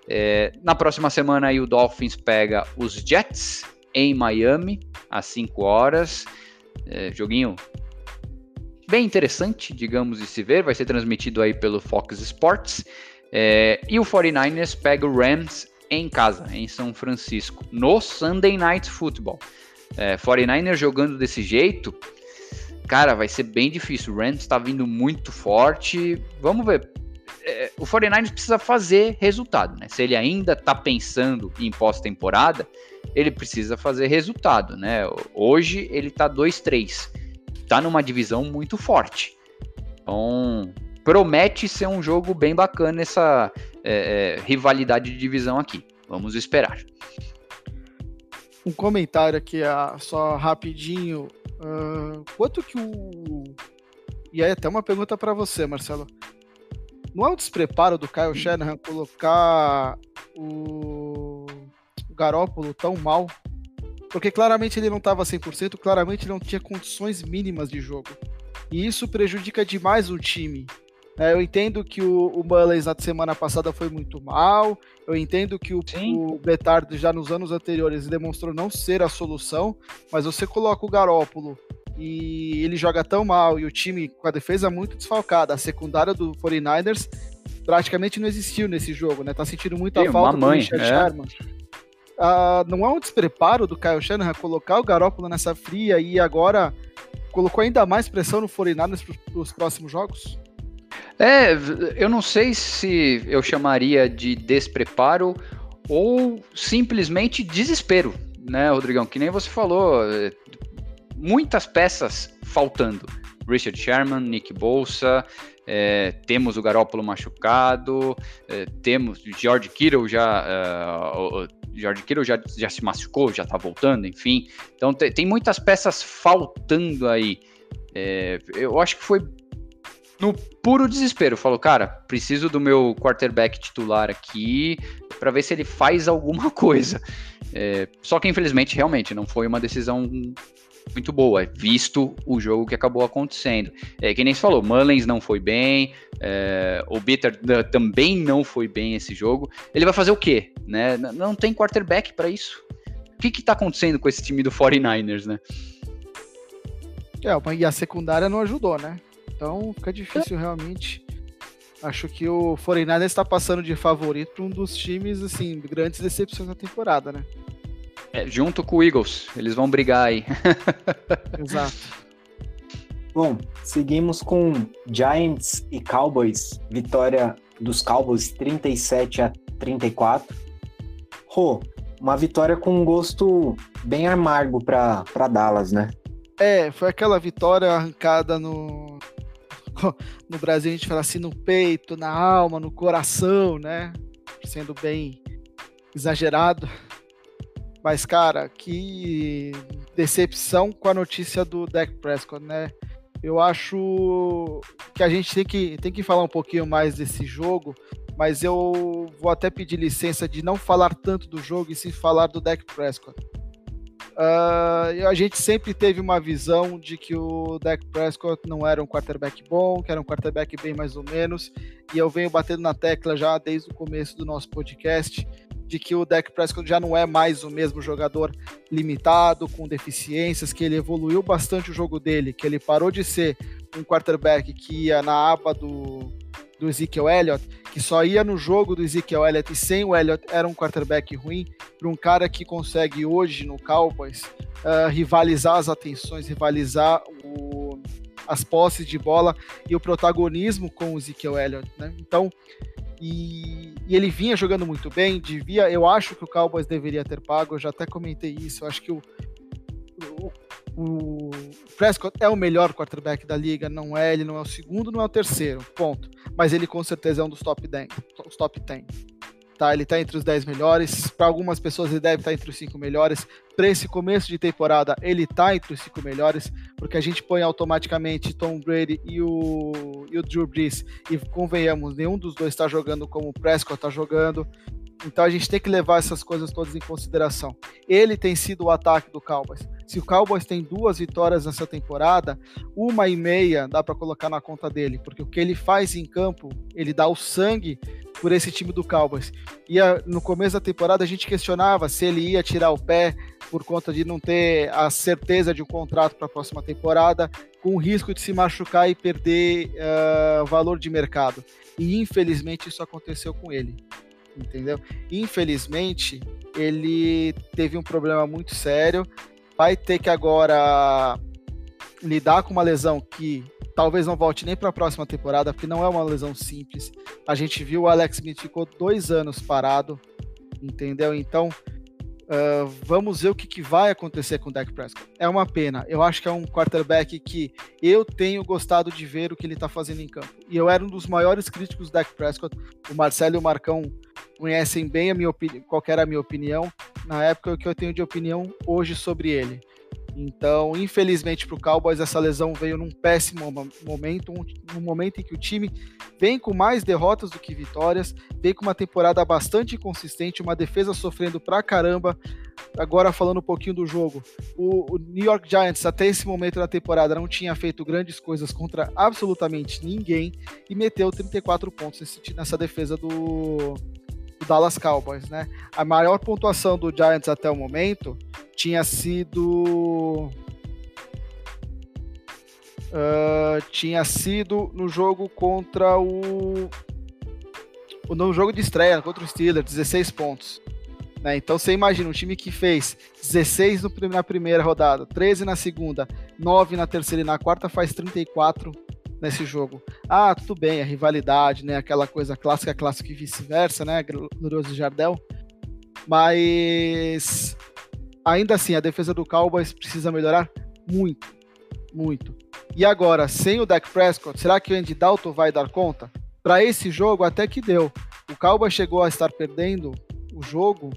C: É, na próxima semana aí o Dolphins pega os Jets em Miami, às 5 horas. É, joguinho bem interessante, digamos, de se ver. Vai ser transmitido aí pelo Fox Sports. É, e o 49ers pega o Rams em casa, em São Francisco, no Sunday Night Football. É, 49ers jogando desse jeito, cara, vai ser bem difícil. O Rams está vindo muito forte. Vamos ver. É, o 49ers precisa fazer resultado, né? Se ele ainda está pensando em pós-temporada, ele precisa fazer resultado, né? Hoje ele tá 2-3. Tá numa divisão muito forte. Então, promete ser um jogo bem bacana essa é, é, rivalidade de divisão aqui. Vamos esperar.
A: Um comentário aqui, uh, só rapidinho. Uh, quanto que o. E aí, até uma pergunta para você, Marcelo. Não é o despreparo do Kyle Shanahan colocar o Garópolo tão mal, porque claramente ele não estava 100%, claramente ele não tinha condições mínimas de jogo. E isso prejudica demais o time. É, eu entendo que o, o Mullins na semana passada foi muito mal. Eu entendo que o, o Betard já nos anos anteriores demonstrou não ser a solução. Mas você coloca o Garópolo e ele joga tão mal e o time com a defesa muito desfalcada, a secundária do 49ers praticamente não existiu nesse jogo, né? Tá sentindo muita Tem falta
C: do Richard é. Sherman
A: uh, não é um despreparo do Kyle Shanahan colocar o Garoppolo nessa fria e agora colocou ainda mais pressão no 49ers para os próximos jogos?
C: É, eu não sei se eu chamaria de despreparo ou simplesmente desespero, né, Rodrigão? Que nem você falou, é, muitas peças faltando. Richard Sherman, Nick Bolsa, é, temos o Garópolo machucado, é, temos George Kittle já é, George Kittle já, já se machucou, já tá voltando, enfim. Então tem, tem muitas peças faltando aí. É, eu acho que foi no puro desespero. Falou, cara, preciso do meu quarterback titular aqui para ver se ele faz alguma coisa. É, só que infelizmente, realmente, não foi uma decisão muito boa, visto o jogo que acabou acontecendo. É, que nem se falou, Mullins não foi bem, é, o Bitter também não foi bem esse jogo. Ele vai fazer o quê? Né? Não tem quarterback para isso. O que está acontecendo com esse time do 49ers, né?
A: É, e a secundária não ajudou, né? Então fica difícil realmente. Acho que o 49ers está passando de favorito para um dos times, assim, grandes decepções da temporada, né?
C: É, junto com o Eagles, eles vão brigar aí.
A: Exato.
B: Bom, seguimos com Giants e Cowboys. Vitória dos Cowboys 37 a 34. Rô, uma vitória com um gosto bem amargo para Dallas, né?
A: É, foi aquela vitória arrancada no. No Brasil a gente fala assim, no peito, na alma, no coração, né? Sendo bem exagerado. Mas, cara, que decepção com a notícia do Dak Prescott, né? Eu acho que a gente tem que, tem que falar um pouquinho mais desse jogo, mas eu vou até pedir licença de não falar tanto do jogo e sim falar do Dak Prescott. Uh, a gente sempre teve uma visão de que o Dak Prescott não era um quarterback bom, que era um quarterback bem mais ou menos, e eu venho batendo na tecla já desde o começo do nosso podcast de que o Dak Prescott já não é mais o mesmo jogador limitado, com deficiências, que ele evoluiu bastante o jogo dele, que ele parou de ser um quarterback que ia na aba do, do Ezekiel Elliott, que só ia no jogo do Ezekiel Elliott e sem o Elliott era um quarterback ruim, para um cara que consegue hoje no Cowboys uh, rivalizar as atenções, rivalizar o, as posses de bola e o protagonismo com o Ezekiel Elliott. Né? Então, e, e, ele vinha jogando muito bem, devia, eu acho que o Cowboys deveria ter pago, eu já até comentei isso, eu acho que o, o, o Prescott é o melhor quarterback da liga, não é, ele não é o segundo, não é o terceiro, ponto. Mas ele com certeza é um dos top 10, os top 10 tá? Ele tá entre os 10 melhores. Para algumas pessoas ele deve estar tá entre os 5 melhores. Para esse começo de temporada, ele tá entre os 5 melhores, porque a gente põe automaticamente Tom Brady e o, e o Drew Brees e convenhamos, nenhum dos dois está jogando como o Prescott está jogando. Então a gente tem que levar essas coisas todas em consideração. Ele tem sido o ataque do Cowboys. Se o Cowboys tem duas vitórias nessa temporada, uma e meia dá para colocar na conta dele, porque o que ele faz em campo, ele dá o sangue por esse time do Cowboys. E a, no começo da temporada a gente questionava se ele ia tirar o pé por conta de não ter a certeza de um contrato para a próxima temporada, com o risco de se machucar e perder uh, valor de mercado. E infelizmente isso aconteceu com ele. Entendeu? Infelizmente, ele teve um problema muito sério. Vai ter que agora lidar com uma lesão que talvez não volte nem para a próxima temporada, porque não é uma lesão simples. A gente viu o Alex Smith ficou dois anos parado, entendeu? Então, uh, vamos ver o que, que, vai acontecer com o Dak Prescott. É uma pena. Eu acho que é um quarterback que eu tenho gostado de ver o que ele está fazendo em campo. E eu era um dos maiores críticos do Dak Prescott. O Marcelo e o Marcão conhecem bem a minha opinião, qual era a minha opinião na época o que eu tenho de opinião hoje sobre ele. Então, infelizmente para o Cowboys, essa lesão veio num péssimo momento, um, um, momento em que o time vem com mais derrotas do que vitórias, vem com uma temporada bastante inconsistente, uma defesa sofrendo pra caramba. Agora falando um pouquinho do jogo, o, o New York Giants até esse momento da temporada não tinha feito grandes coisas contra absolutamente ninguém e meteu 34 pontos nesse, nessa defesa do, do Dallas Cowboys, né? A maior pontuação do Giants até o momento tinha sido uh, tinha sido no jogo contra o no jogo de estreia contra o Steelers, 16 pontos. Né? Então você imagina um time que fez 16 no, na primeira rodada, 13 na segunda, 9 na terceira e na quarta, faz 34 nesse jogo. Ah, tudo bem, a rivalidade, né? Aquela coisa clássica, clássica e vice-versa, né? Glorioso Jardel. Mas ainda assim, a defesa do Cowboys precisa melhorar muito, muito. E agora, sem o Dak Prescott, será que o Andy Dalton vai dar conta? Para esse jogo, até que deu. O Cowboys chegou a estar perdendo o jogo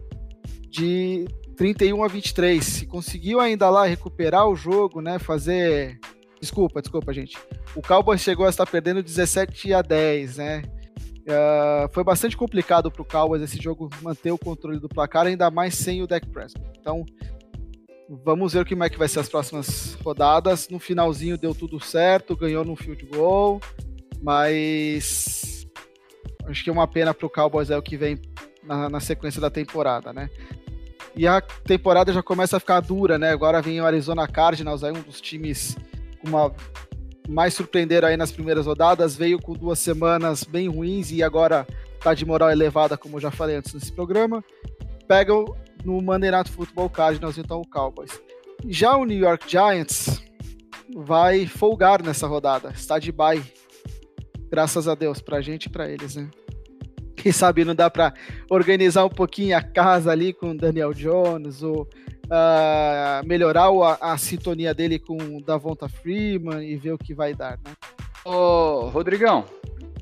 A: de 31 a 23. Se conseguiu ainda lá recuperar o jogo, né, fazer Desculpa, desculpa, gente. O Cowboys chegou a estar perdendo 17 a 10, né? Uh, foi bastante complicado para o Cowboys esse jogo manter o controle do placar, ainda mais sem o Dak Prescott. Então, vamos ver como é que vai ser as próximas rodadas. No finalzinho deu tudo certo, ganhou no field goal, mas acho que é uma pena para o Cowboys é o que vem na, na, sequência da temporada, né? E a temporada já começa a ficar dura, né? Agora vem o Arizona Cardinals, aí um dos times uma mais surpreender aí nas primeiras rodadas, veio com duas semanas bem ruins e agora tá de moral elevada, como eu já falei antes nesse programa. Pegam no Night Football Cardinals, então o Cowboys. Já o New York Giants vai folgar nessa rodada, está de bye. Graças a Deus, pra gente e pra eles, né? Quem sabe não dá para organizar um pouquinho a casa ali com o Daniel Jones ou uh, melhorar a, a, sintonia dele com o Davonta Freeman e ver o que vai dar, né?
C: Ô, Rodrigão,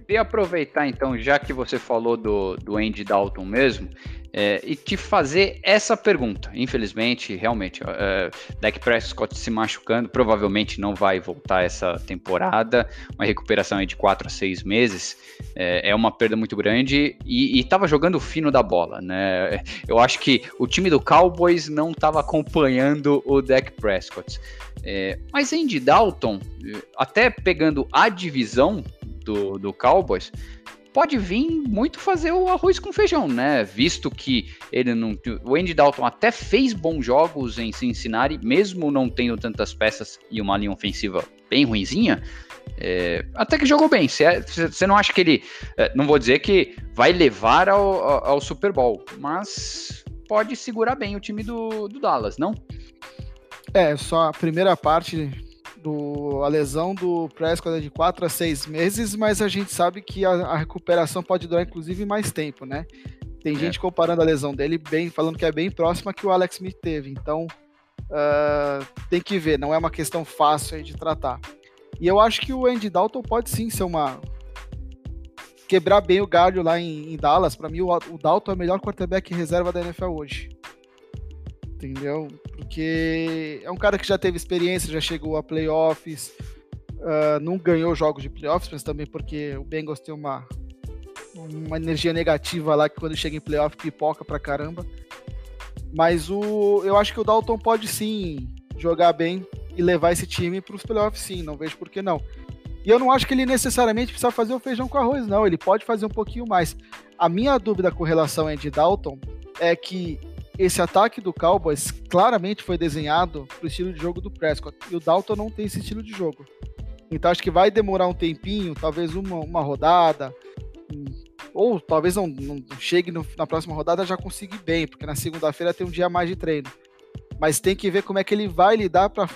C: queria aproveitar então, já que você falou do, do Andy Dalton mesmo, é, e te fazer essa pergunta. Infelizmente, realmente, é, Dak Prescott se machucando, provavelmente não vai voltar essa temporada. Uma recuperação de 4 a 6 meses é, é uma perda muito grande e estava jogando fino da bola, né? Eu acho que o time do Cowboys não estava acompanhando o Dak Prescott. É, mas Andy Dalton, até pegando a divisão do, do Cowboys, pode vir muito fazer o arroz com feijão, né? Visto que ele não. O Andy Dalton até fez bons jogos em Cincinnati, mesmo não tendo tantas peças e uma linha ofensiva bem ruinzinha. É, até que jogou bem. Você não acha que ele. É, não vou dizer que vai levar ao, ao, ao, Super Bowl, mas pode segurar bem o time do, do Dallas, não?
A: É, só a primeira parte do, a lesão do Prescott é de 4 a 6 meses, mas a gente sabe que a, a recuperação pode durar inclusive mais tempo, né? Tem é. gente comparando a lesão dele bem, falando que é bem próxima que o Alex Smith teve. Então, uh, tem que ver, não é uma questão fácil de tratar. E eu acho que o Andy Dalton pode sim ser uma. quebrar bem o galho lá em, em Dallas. Para mim, o, o Dalton é o melhor quarterback reserva da NFL hoje entendeu? Porque é um cara que já teve experiência, já chegou a playoffs, uh, não ganhou jogos de playoffs, mas também porque o Bengals tem uma, uma energia negativa lá que quando chega em playoff pipoca pra caramba. Mas o, eu acho que o Dalton pode sim jogar bem e levar esse time para os playoffs, sim, não vejo por que não. E eu não acho que ele necessariamente precisa fazer o feijão com arroz, não. Ele pode fazer um pouquinho mais. A minha dúvida com relação a Andy Dalton é que esse ataque do Cowboys claramente foi desenhado para o estilo de jogo do Prescott. E o Dalton não tem esse estilo de jogo. Então acho que vai demorar um tempinho, talvez uma, uma rodada, ou talvez não, não chegue no, na próxima rodada já consiga bem, porque na segunda-feira tem um dia mais de treino. Mas tem que ver como é que ele vai lidar para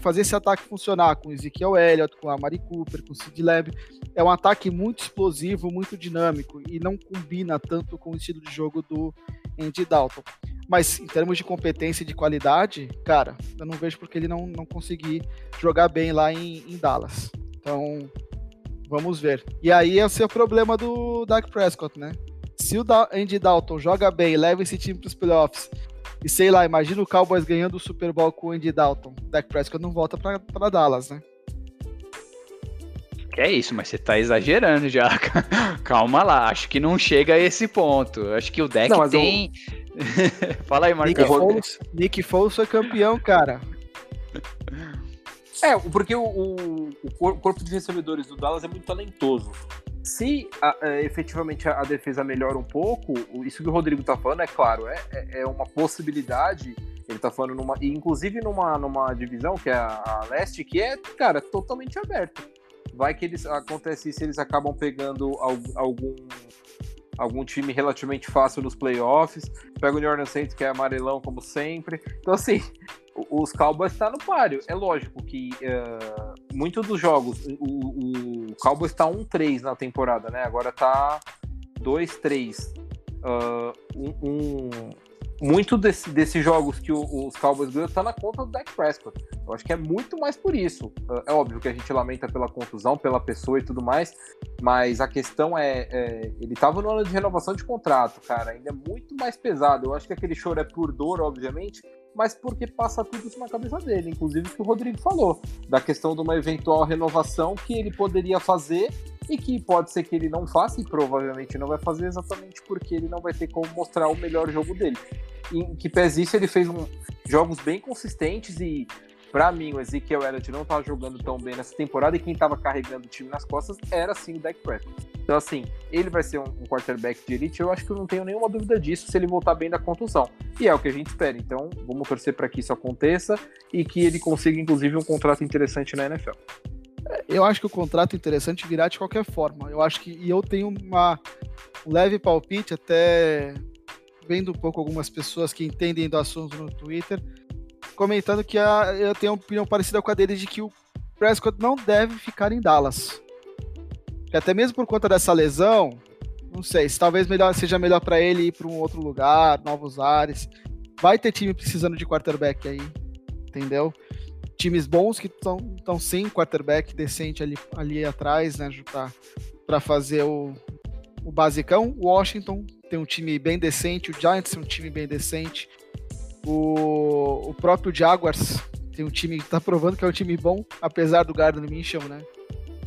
A: fazer esse ataque funcionar com Ezekiel Elliott, com a Mari Cooper, com o Sid Lamb. É um ataque muito explosivo, muito dinâmico e não combina tanto com o estilo de jogo do Andy Dalton. Mas em termos de competência e de qualidade, cara, eu não vejo porque ele não, não conseguir jogar bem lá em, em Dallas. Então, vamos ver. E aí é o problema do Dak Prescott, né? Se o Andy Dalton joga bem, leva esse time para os playoffs, e sei lá, imagina o Cowboys ganhando o Super Bowl com o Andy Dalton, Dak Prescott não volta para Dallas, né?
C: Que é isso, mas você tá exagerando já. Calma lá, acho que não chega a esse ponto. Acho que o deck não, tem.
A: Eu... Fala aí, Marcos. Nick Foles, Nick Foles foi campeão, cara.
D: É, porque o, o, o, corpo de recebedores do Dallas é muito talentoso. Se a, a, é, efetivamente a, a, defesa melhora um pouco, isso que o Rodrigo tá falando, é claro, é, é, é uma possibilidade. Ele tá falando numa. Inclusive numa, numa divisão, que é a, a leste, que é, cara, totalmente aberta vai que eles acontece isso, eles acabam pegando algum algum time relativamente fácil nos playoffs. Pega o New Orleans Saints, que é amarelão como sempre. Então, assim, os Cowboys estão tá no páreo. É lógico que uh, muitos dos jogos, o, o Cowboys está 1-3 na temporada, né? Agora tá 2-3. Uh, um, um, muito desse, desses jogos que o, os Cowboys ganham tá na conta do Dak Prescott. Eu acho que é muito mais por isso. É, é óbvio que a gente lamenta pela contusão, pela pessoa e tudo mais, mas a questão é, é ele tava no ano de renovação de contrato, cara, ainda é muito mais pesado. Eu acho que aquele choro é por dor, obviamente, mas porque passa tudo isso na cabeça dele, inclusive o que o Rodrigo falou, da questão de uma eventual renovação que ele poderia fazer e que pode ser que ele não faça e provavelmente não vai fazer exatamente porque ele não vai ter como mostrar o melhor jogo dele. Em que pese isso, ele fez um, jogos bem consistentes e para mim o Ezekiel Elliott não estava jogando tão bem nessa temporada e quem estava carregando o time nas costas era sim o Dak Prescott. Então assim, ele vai ser um, quarterback de elite, eu acho que eu não tenho nenhuma dúvida disso se ele voltar bem da contusão. E é o que a gente espera. Então, vamos torcer para que isso aconteça e que ele consiga inclusive um contrato interessante na NFL
A: eu acho que o contrato interessante virá de qualquer forma. Eu acho que e eu tenho uma um leve palpite até vendo um pouco algumas pessoas que entendem do assunto no Twitter comentando que a, eu tenho uma opinião parecida com a dele de que o Prescott não deve ficar em Dallas. Que até mesmo por conta dessa lesão, Não sei, se talvez melhor, seja melhor para ele ir para um outro lugar, novos ares. Vai ter time precisando de quarterback aí, entendeu? Times bons que estão sem quarterback decente ali, ali atrás, né, para fazer o, o basicão. Washington tem um time bem decente, o Giants tem um time bem decente. O, o próprio Jaguars tem um time que está provando que é um time bom, apesar do Gardner Minshew, né?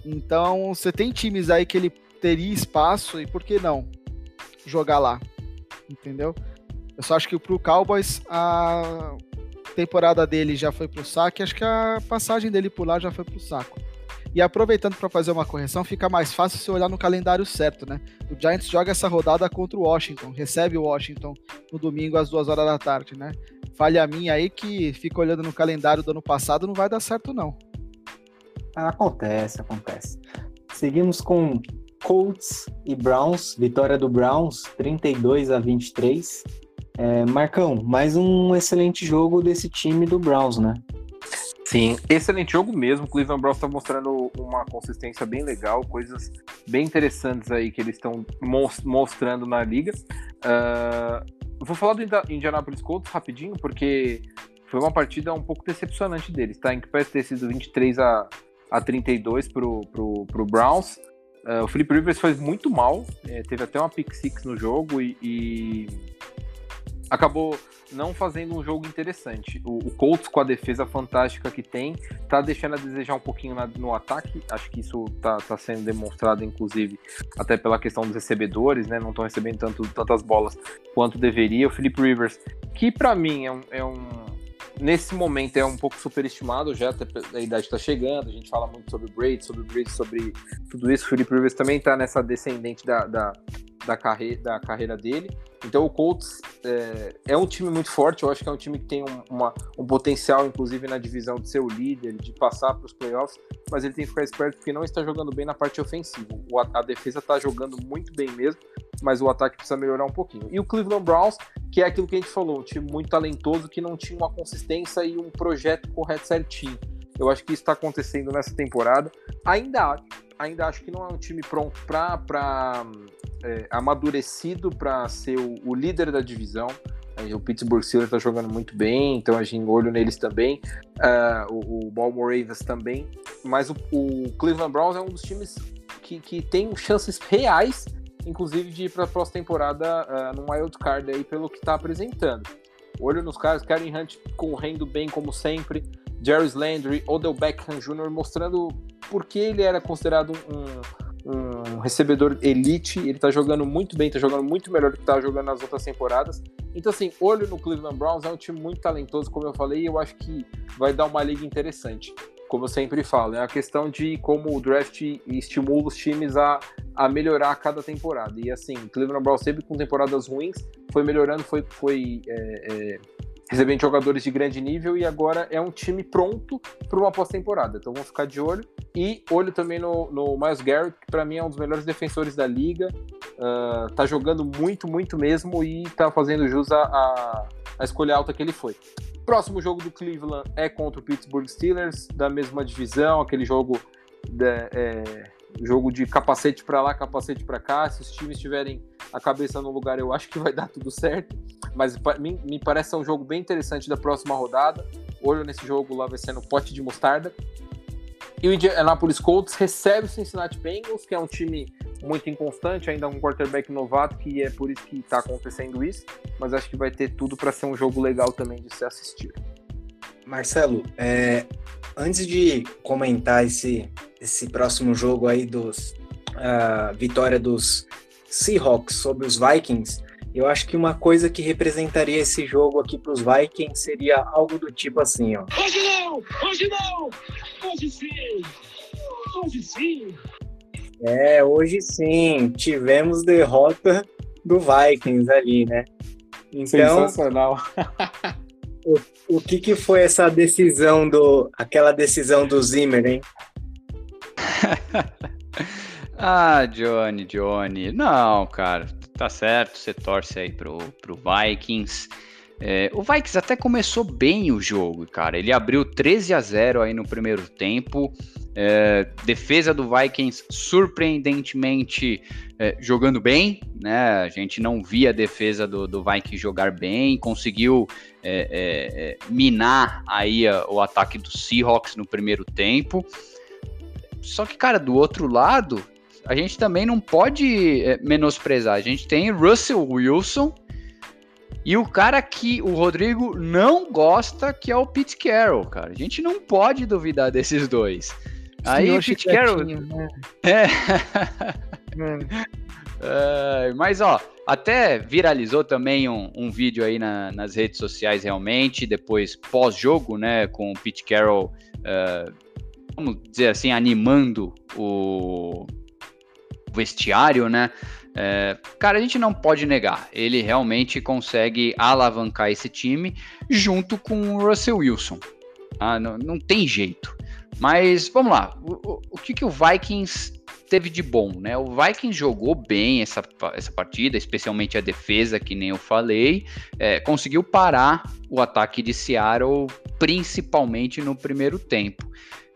A: Então, você tem times aí que ele teria espaço e por que não jogar lá? Entendeu? Eu só acho que pro Cowboys a temporada dele já foi pro saco e acho que a passagem dele por lá já foi pro saco. E aproveitando para fazer uma correção, fica mais fácil se olhar no calendário certo, né? O Giants joga essa rodada contra o Washington, recebe o Washington no domingo às duas horas da tarde, né? Falha minha aí que fica olhando no calendário do ano passado, não vai dar certo não.
B: Acontece, acontece. Seguimos com Colts e Browns, vitória do Browns, 32 a 23. É, Marcão, mais um excelente jogo desse time do Browns, né?
D: Sim, excelente jogo mesmo. O Cleveland Browns está mostrando uma consistência bem legal, coisas bem interessantes aí que eles estão mostrando na liga. Uh, vou falar do Indianapolis Colts rapidinho, porque foi uma partida um pouco decepcionante deles, tá? Em que parece ter sido 23 a, a 32 pro, pro, pro Browns. Uh, o Felipe Rivers fez muito mal, é, teve até uma pick six no jogo e, e acabou não fazendo um jogo interessante. O, o, Colts, com a defesa fantástica que tem, tá deixando a desejar um pouquinho na, no ataque. Acho que isso tá, tá, sendo demonstrado, inclusive, até pela questão dos recebedores, né? Não estão recebendo tanto, tantas bolas quanto deveria. O Philip Rivers, que para mim é um, é um. Nesse momento é um pouco superestimado, já a idade está chegando, a gente fala muito sobre o Brady, sobre o Brady, sobre tudo isso. O Philip Rivers também está nessa descendente da, da da, da carreira dele. Então o Colts é, é, um time muito forte, eu acho que é um time que tem um, uma, um potencial, inclusive na divisão, de ser o líder, de passar para os playoffs, mas ele tem que ficar esperto porque não está jogando bem na parte ofensiva. O, a, defesa está jogando muito bem mesmo, mas o ataque precisa melhorar um pouquinho. E o Cleveland Browns, que é aquilo que a gente falou, um time muito talentoso que não tinha uma consistência e um projeto correto certinho. Eu acho que isso está acontecendo nessa temporada. Ainda ainda acho que não é um time pronto para é, amadurecido para ser o, o, líder da divisão. O Pittsburgh Steelers está jogando muito bem, então a gente olho neles também. Uh, o, o Baltimore Ravens também. Mas o, o, Cleveland Browns é um dos times que, que tem chances reais, inclusive, de ir para a próxima temporada uh, no wild card aí, pelo que está apresentando. Olho nos caras, Karen Hunt correndo bem como sempre, Jerry Landry, Odell Beckham Jr. mostrando por que ele era considerado um um recebedor elite, ele tá jogando muito bem, tá jogando muito melhor do que tá jogando nas outras temporadas. Então, assim, olho no Cleveland Browns, é um time muito talentoso, como eu falei, e eu acho que vai dar uma liga interessante. Como eu sempre falo, é a questão de como o draft estimula os times a, a melhorar a cada temporada. E assim, Cleveland Browns sempre com temporadas ruins, foi melhorando, foi, foi é, é, recebendo jogadores de grande nível e agora é um time pronto para uma pós-temporada. Então vamos ficar de olho. E olho também no, no Miles Garrett, que para mim é um dos melhores defensores da liga. Uh, tá jogando muito, muito mesmo e tá fazendo jus a, a, a escolha alta que ele foi. Próximo jogo do Cleveland é contra o Pittsburgh Steelers, da mesma divisão, aquele jogo de, é, jogo de capacete para lá, capacete para cá. Se os times tiverem a cabeça no lugar, eu acho que vai dar tudo certo. Mas me, me parece um jogo bem interessante da próxima rodada. Olho nesse jogo lá vai ser no pote de mostarda. E o Indianapolis Colts recebe o Cincinnati Bengals, que é um time muito inconstante, ainda um quarterback novato, que é por isso que está acontecendo isso. Mas acho que vai ter tudo para ser um jogo legal também de se assistir.
B: Marcelo, é, antes de comentar esse, esse próximo jogo aí dos uh, vitória dos Seahawks sobre os Vikings, eu acho que uma coisa que representaria esse jogo aqui para os Vikings seria algo do tipo assim, ó. Hoje não! Hoje não! Hoje sim! Hoje sim! É, hoje sim, tivemos derrota do Vikings ali, né?
D: Então, Sensacional.
B: o, o que, que foi essa decisão do. aquela decisão do Zimmer, hein?
C: ah, Johnny, Johnny. Não, cara, tá certo, você torce aí pro, pro Vikings. É, o Vikings até começou bem o jogo, cara. Ele abriu 13 a 0 aí no primeiro tempo. É, defesa do Vikings surpreendentemente é, jogando bem, né? A gente não via a defesa do, do Vikings jogar bem, conseguiu é, é, é minar aí a, o ataque do Seahawks no primeiro tempo. Só que, cara, do outro lado, a gente também não pode é, menosprezar. A gente tem Russell Wilson e o cara que o Rodrigo não gosta, que é o Pete Carroll, cara. A gente não pode duvidar desses dois. Aí o Pete Carroll. Né? É. é. mas ó, até viralizou também um, um vídeo aí na, nas redes sociais realmente, depois pós-jogo, né, com o Pete Carroll, uh, vamos dizer assim, animando o vestiário, né? É, cara, a gente não pode negar, ele realmente consegue alavancar esse time junto com o Russell Wilson. Ah, não, não tem jeito. Mas vamos lá, o, o, que, que o Vikings teve de bom, né? O Vikings jogou bem essa, essa partida, especialmente a defesa, que nem eu falei, é, conseguiu parar o ataque de Seattle, principalmente no primeiro tempo.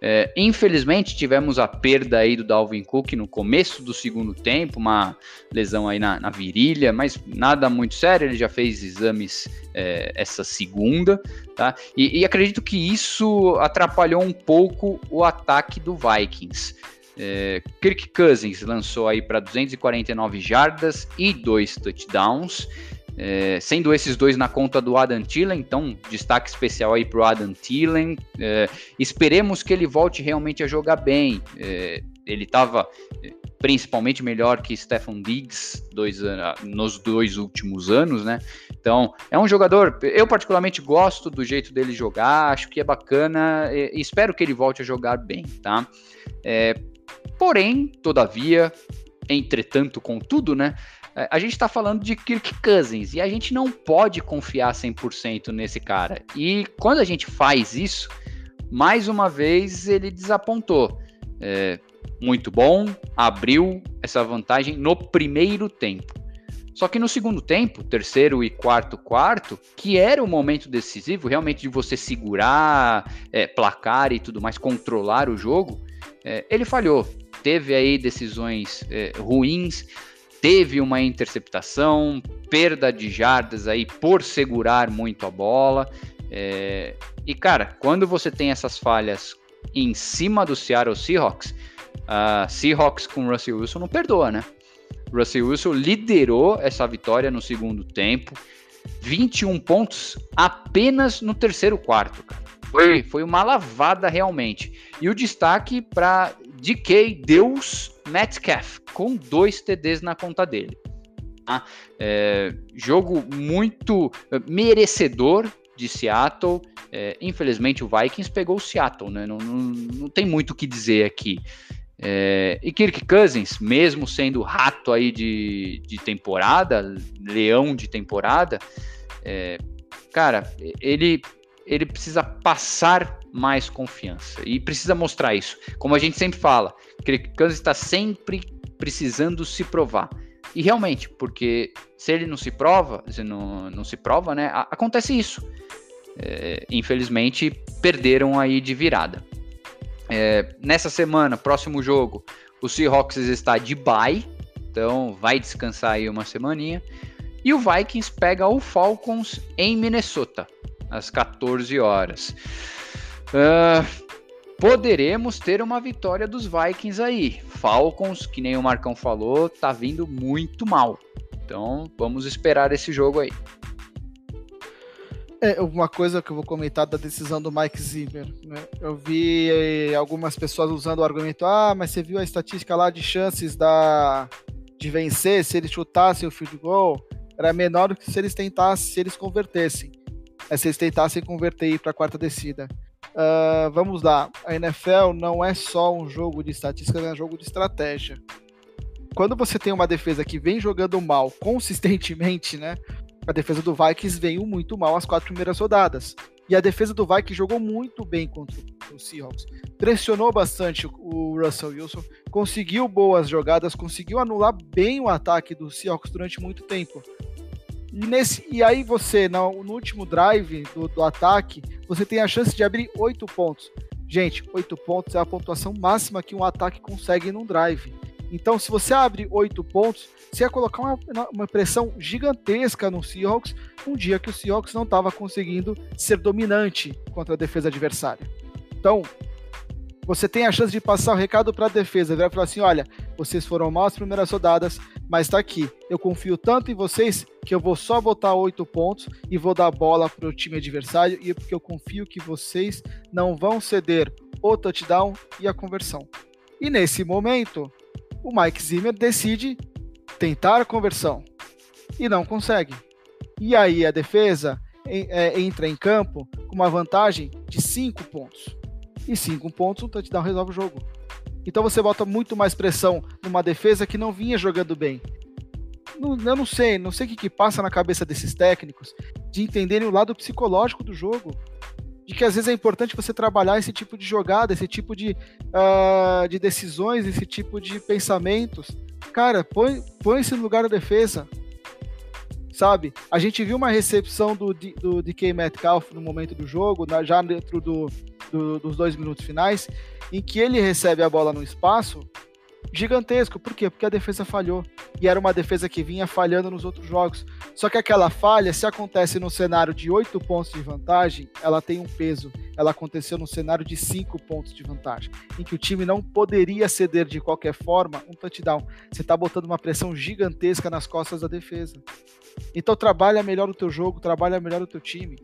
C: É, infelizmente tivemos a perda aí do Dalvin Cook no começo do segundo tempo, uma lesão aí na, na virilha, mas nada muito sério. Ele já fez exames é, essa segunda, tá? E, e, acredito que isso atrapalhou um pouco o ataque do Vikings. É, Kirk Cousins lançou aí para 249 jardas e dois touchdowns. É, sendo esses dois na conta do Adam Thielen, então destaque especial aí para o Adam Thielen. É, esperemos que ele volte realmente a jogar bem. É, ele estava é, principalmente melhor que Stephen Diggs dois, nos dois últimos anos, né? Então é um jogador. Eu particularmente gosto do jeito dele jogar, acho que é bacana e espero que ele volte a jogar bem, tá? É, porém, todavia, entretanto, contudo, né? É, a gente está falando de Kirk Cousins e a gente não pode confiar 100% nesse cara. E quando a gente faz isso, mais uma vez ele desapontou. É, muito bom, abriu essa vantagem no primeiro tempo. Só que no segundo tempo, terceiro e quarto quarto, que era o momento decisivo, realmente de você segurar, é, placar e tudo mais, controlar o jogo, é, ele falhou. Teve aí decisões é, ruins, teve uma interceptação, perda de jardas aí por segurar muito a bola. É... E cara, quando você tem essas falhas em cima do Seattle Seahawks, Seahawks com Russell Wilson não perdoa, né? Russell Wilson liderou essa vitória no segundo tempo, 21 pontos apenas no terceiro quarto, cara. Foi, foi uma lavada realmente. E o destaque para DK Deus Metcalf, com dois TDs na conta dele. Tá? É, jogo muito é, merecedor de Seattle. É, infelizmente o Vikings pegou o Seattle, né? Não, não, não tem muito o que dizer aqui. É, e Kirk Cousins, mesmo sendo rato aí de, de temporada, leão de temporada, é, cara, ele, ele precisa passar mais confiança e precisa mostrar isso. Como a gente sempre fala, Kirk Cousins está sempre precisando se provar. E realmente, porque se ele não se prova, se não, não se prova, né? Acontece isso. É, infelizmente, perderam aí de virada. É, nessa semana, próximo jogo, o Seahawks está de bye, então vai descansar aí uma semaninha. E o Vikings pega o Falcons em Minnesota, às 14 horas. Uh, poderemos ter uma vitória dos Vikings aí. Falcons, que nem o Marcão falou, tá vindo muito mal. Então vamos esperar esse jogo aí.
A: É, uma coisa que eu vou comentar da decisão do Mike Zimmer. Né? Eu vi eh, algumas pessoas usando o argumento: ah, mas você viu a estatística lá de chances da, de vencer se eles chutassem o field goal? Era menor do que se eles tentassem, se eles convertessem. É, se eles tentassem converter para a quarta descida. Uh, vamos lá, a NFL não é só um jogo de estatística, é um jogo de estratégia. Quando você tem uma defesa que vem jogando mal consistentemente, né? A defesa do Vikings veio muito mal as quatro primeiras rodadas. E a defesa do Vikings jogou muito bem contra o Seahawks. Pressionou bastante o Russell Wilson, conseguiu boas jogadas, conseguiu anular bem o ataque do Seahawks durante muito tempo. E, nesse, e aí você, no, no último drive do, do, ataque, você tem a chance de abrir oito pontos. Gente, oito pontos é a pontuação máxima que um ataque consegue num drive. Então, se você abre oito pontos, você ia colocar uma, uma pressão gigantesca no Seahawks, um dia que o Seahawks não estava conseguindo ser dominante contra a defesa adversária. Então, você tem a chance de passar o recado para a defesa, vai falar assim: olha, vocês foram mal as primeiras rodadas, mas está aqui. Eu confio tanto em vocês que eu vou só botar oito pontos e vou dar bola para o time adversário, e porque eu confio que vocês não vão ceder o touchdown e a conversão. E nesse momento, o Mike Zimmer decide tentar a conversão e não consegue. E aí a defesa é, entra em campo com uma vantagem de 5 pontos. E 5 pontos, um touchdown resolve o jogo. Então você bota muito mais pressão numa defesa que não vinha jogando bem. eu não sei, não sei o que, que passa na cabeça desses técnicos de entenderem o lado psicológico do jogo de que às vezes é importante você trabalhar esse tipo de jogada, esse tipo de, uh, de decisões, esse tipo de pensamentos. Cara, põe, põe esse lugar da defesa. Sabe? A gente viu uma recepção do, do DK Metcalf no momento do jogo, já dentro do, do, dos dois minutos finais, em que ele recebe a bola no espaço gigantesco. Por quê? Porque a defesa falhou. E era uma defesa que vinha falhando nos outros jogos. Só que aquela falha, se acontece no cenário de 8 pontos de vantagem, ela tem um peso. Ela aconteceu no cenário de 5 pontos de vantagem, em que o time não poderia ceder de qualquer forma um touchdown. Você está botando uma pressão gigantesca nas costas da defesa. Então trabalha melhor o teu jogo, trabalha melhor o teu time.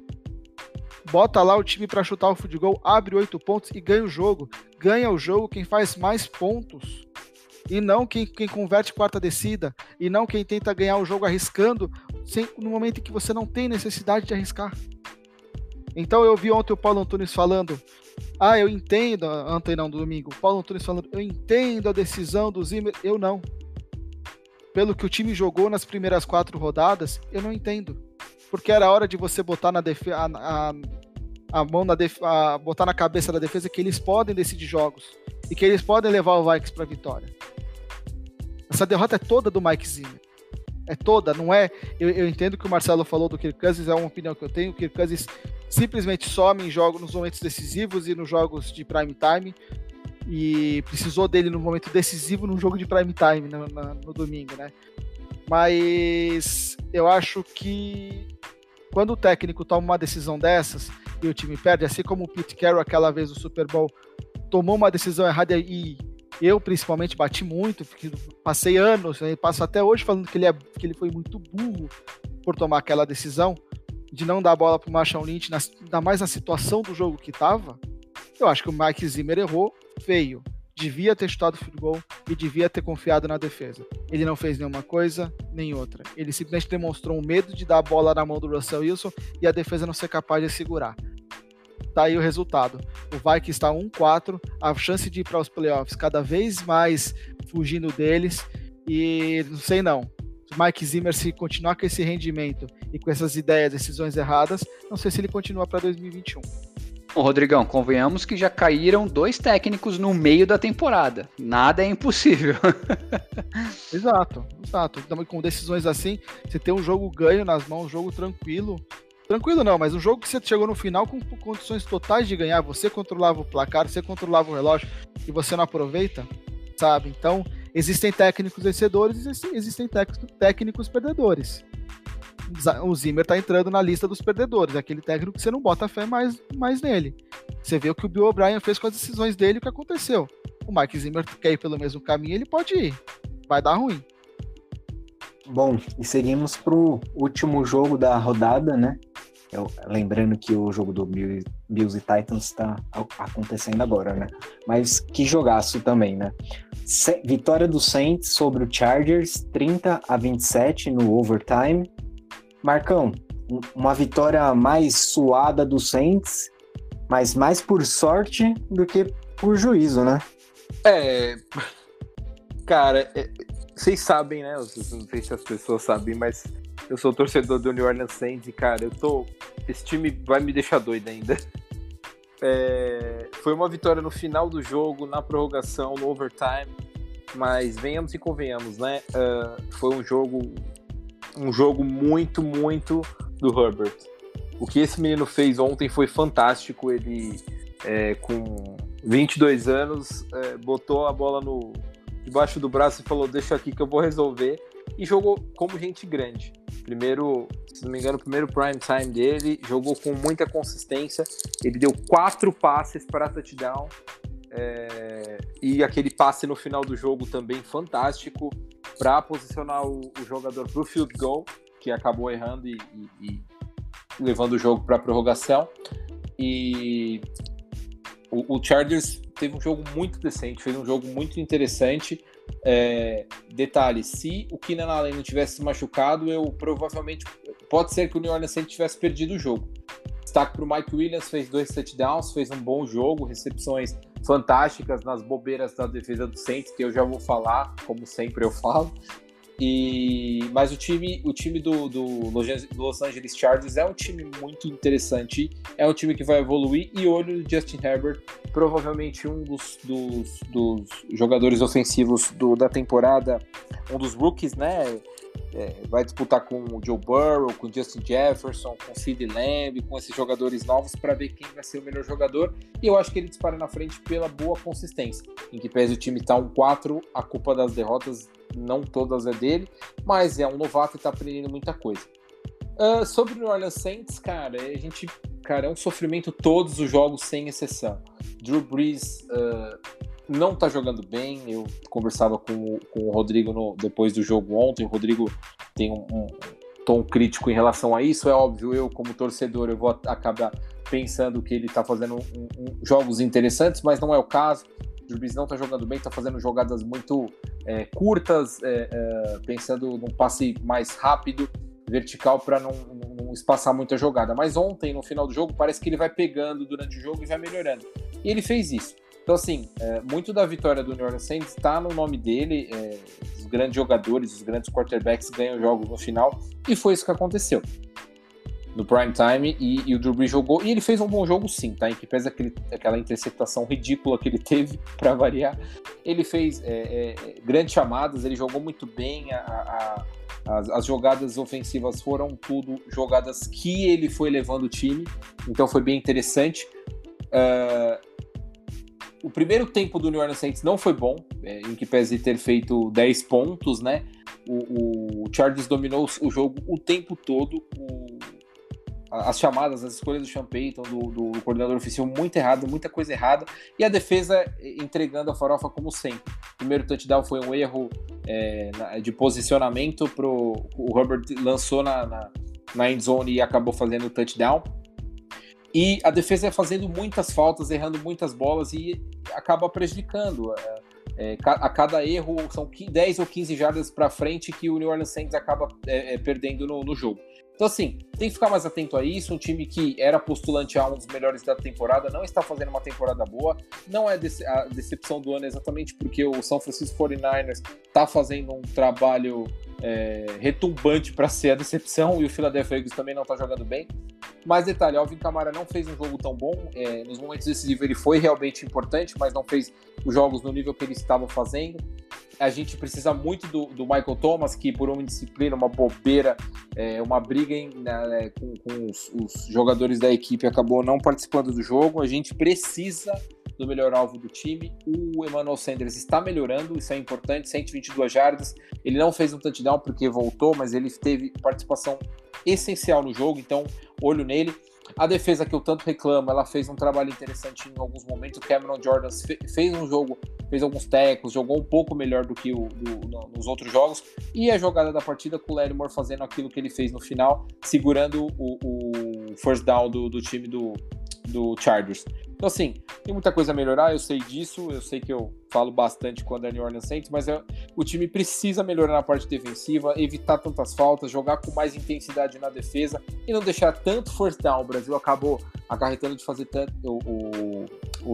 A: Bota lá o time para chutar o futebol, abre oito pontos e ganha o jogo. Ganha o jogo quem faz mais pontos e não quem, quem converte quarta descida, e não quem tenta ganhar o jogo arriscando sem, no momento em que você não tem necessidade de arriscar. Então eu vi ontem o Paulo Antunes falando, ah, eu entendo, ontem não, do domingo, o Paulo Antunes falando, eu entendo a decisão do Zimmer, eu não. Pelo que o time jogou nas primeiras quatro rodadas, eu não entendo. Porque era hora de você botar na defesa, a, a, mão na def, a, botar na cabeça da defesa que eles podem decidir jogos e que eles podem levar o Vikings para vitória. Essa derrota é toda do Mike Zimmer. É toda, não é. Eu, eu, entendo que o Marcelo falou do Kirk Cousins, é uma opinião que eu tenho. O Kirk Cousins simplesmente some em jogos, nos momentos decisivos e nos jogos de prime time. E precisou dele no momento decisivo num jogo de prime time no, no, no domingo, né? Mas eu acho que quando o técnico toma uma decisão dessas e o time perde, assim como o Pete Carroll aquela vez no Super Bowl tomou uma decisão errada e eu, principalmente, bati muito, passei anos, né, passo até hoje falando que ele, é, que ele foi muito burro por tomar aquela decisão de não dar a bola para o Marshall Lynch, na, ainda mais na situação do jogo que estava. Eu acho que o Mike Zimmer errou feio. Devia ter chutado o futebol e devia ter confiado na defesa. Ele não fez nenhuma coisa, nem outra. Ele simplesmente demonstrou um medo de dar a bola na mão do Russell Wilson e a defesa não ser capaz de segurar tá aí o resultado. O Vikings está 1-4, a chance de ir para os playoffs cada vez mais fugindo deles. E não sei não. Mike Zimmer se continuar com esse rendimento e com essas ideias, decisões erradas, não sei se ele continua para 2021.
C: Bom, Rodrigão, convenhamos que já caíram dois técnicos no meio da temporada. Nada é impossível.
A: exato, exato. Com decisões assim, você tem um jogo ganho nas mãos, um jogo tranquilo, Tranquilo não, mas um jogo que você chegou no final com condições totais de ganhar, você controlava o placar, você controlava o relógio e você não aproveita, sabe? Então, existem técnicos vencedores e existem técnicos perdedores. O Zimmer tá entrando na lista dos perdedores, aquele técnico que você não bota fé mais, mais nele. Você vê o que o Bill O'Brien fez com as decisões dele o que aconteceu. O Mike Zimmer quer ir pelo mesmo caminho, ele pode ir. Vai dar ruim.
B: Bom, e seguimos para o último jogo da rodada, né? Eu, lembrando que o jogo do Bills e Titans está acontecendo agora, né? Mas que jogaço também, né? Vitória do Saints sobre o Chargers, 30 a 27 no overtime. Marcão, uma vitória mais suada do Saints, mas mais por sorte do que por juízo, né?
D: É. Cara, é, vocês sabem, né? Não sei se as pessoas sabem, mas eu sou torcedor do New Orleans Saints e, cara, eu tô. Esse time vai me deixar doido ainda. É... Foi uma vitória no final do jogo, na prorrogação, no overtime. Mas venhamos e convenhamos, né? Uh, foi um jogo um jogo muito, muito do Herbert. O que esse menino fez ontem foi fantástico. Ele, é, com 22 anos, é, botou a bola no debaixo do braço e falou: Deixa aqui que eu vou resolver. E jogou como gente grande. Primeiro, se não me engano, o primeiro prime time dele, jogou com muita consistência. Ele deu quatro passes para touchdown. É, e aquele passe no final do jogo também fantástico para posicionar o, o jogador para o field goal, que acabou errando e, e, e levando o jogo para prorrogação. E o, o, Chargers teve um jogo muito decente, fez um jogo muito interessante. É, detalhe, se o Keenan Allen não tivesse se machucado, eu provavelmente pode ser que o New Orleans Saints tivesse perdido o jogo. Destaque para o Mike Williams, fez dois touchdowns, fez um bom jogo, recepções fantásticas nas bobeiras da defesa do Saints, que eu já vou falar, como sempre eu falo. E, mas o time, o time do, do Los Angeles Chargers é um time muito interessante, é um time que vai evoluir e olho no Justin Herbert, provavelmente um dos, dos, dos jogadores ofensivos do, da temporada, um dos rookies, né? É, vai disputar com o Joe Burrow, com o Justin Jefferson, com o Sid Lamb, com esses jogadores novos para ver quem vai ser o melhor jogador. E eu acho que ele dispara na frente pela boa consistência. Em que pese o time estar tá um 4, a culpa das derrotas não todas é dele, mas é um novato e está aprendendo muita coisa. Uh, sobre o New Orleans Saints, cara, a gente, cara, é um sofrimento todos os jogos sem exceção. Drew Brees uh, não tá jogando bem. Eu conversava com, com o Rodrigo no, depois do jogo ontem. O Rodrigo tem um, um, tom crítico em relação a isso. É óbvio, eu, como torcedor, eu vou acabar pensando que ele tá fazendo um, jogos interessantes, mas não é o caso. O Brees não tá jogando bem, tá fazendo jogadas muito é, curtas, é, é, pensando num passe mais rápido, vertical, para não, não, espaçar muita jogada. Mas ontem, no final do jogo, parece que ele vai pegando durante o jogo e vai melhorando. E ele fez isso. Então, assim, é, muito da vitória do New Orleans Saints está no nome dele. Grandes jogadores, os grandes quarterbacks ganham jogos no final. E foi isso que aconteceu no prime time e, e, o Drew Brees jogou e ele fez um bom jogo sim, tá? Em que pesa aquele, aquela interceptação ridícula que ele teve para variar, ele fez é, é, grandes chamadas, ele jogou muito bem, a, a, as, as, jogadas ofensivas foram tudo jogadas que ele foi levando o time, então foi bem interessante. Uh, o primeiro tempo do New Orleans Saints não foi bom, é, em que pese ter feito 10 pontos, né? O, o Chargers dominou o jogo o tempo todo. O, as chamadas, as escolhas do Payton, do, do coordenador oficial, muito errado, muita coisa errada. E a defesa entregando a farofa como sempre. O primeiro touchdown foi um erro é, de posicionamento. Pro, o Herbert lançou na, na, na endzone e acabou fazendo o touchdown. E a defesa é fazendo muitas faltas, errando muitas bolas e acaba prejudicando. É, é, a cada erro são 10 ou 15 jardas para frente que o New Orleans Saints acaba é, é, perdendo no, no, jogo. Então, assim, tem que ficar mais atento a isso. Um time que era postulante a um dos melhores da temporada não está fazendo uma temporada boa. Não é a decepção do ano exatamente porque o São Francisco 49ers está fazendo um trabalho é, retumbante para ser a decepção e o Philadelphia Eagles também não está jogando bem. Mas detalhe, Alvin Kamara não fez um jogo tão bom. É, nos momentos decisivos ele foi realmente importante, mas não fez os jogos no nível que ele estava fazendo. A gente precisa muito do, do Michael Thomas, que por uma indisciplina, uma bobeira, é, uma briga em, né, com, com os, os jogadores da equipe acabou não participando do jogo. A gente precisa do melhor alvo do time. O Emmanuel Sanders está melhorando, isso é importante, 122 jardas. Ele não fez um touchdown porque voltou, mas ele teve participação essencial no jogo, então olho nele. A defesa que eu tanto reclamo, ela fez um trabalho interessante em alguns momentos. O Cameron Jordan fez um jogo, fez alguns tecos, jogou um pouco melhor do que o, do, no, nos outros jogos. E a jogada da partida com o Larry Moore fazendo aquilo que ele fez no final, segurando o, o first down do, do time do, do Chargers. Então, assim, tem muita coisa a melhorar, eu sei disso, eu sei que eu falo bastante quando é New Orleans Saints, mas é, o time precisa melhorar na parte defensiva, evitar tantas faltas, jogar com mais intensidade na defesa e não deixar tanto first down. O Brasil acabou acarretando de fazer tanto. O, o,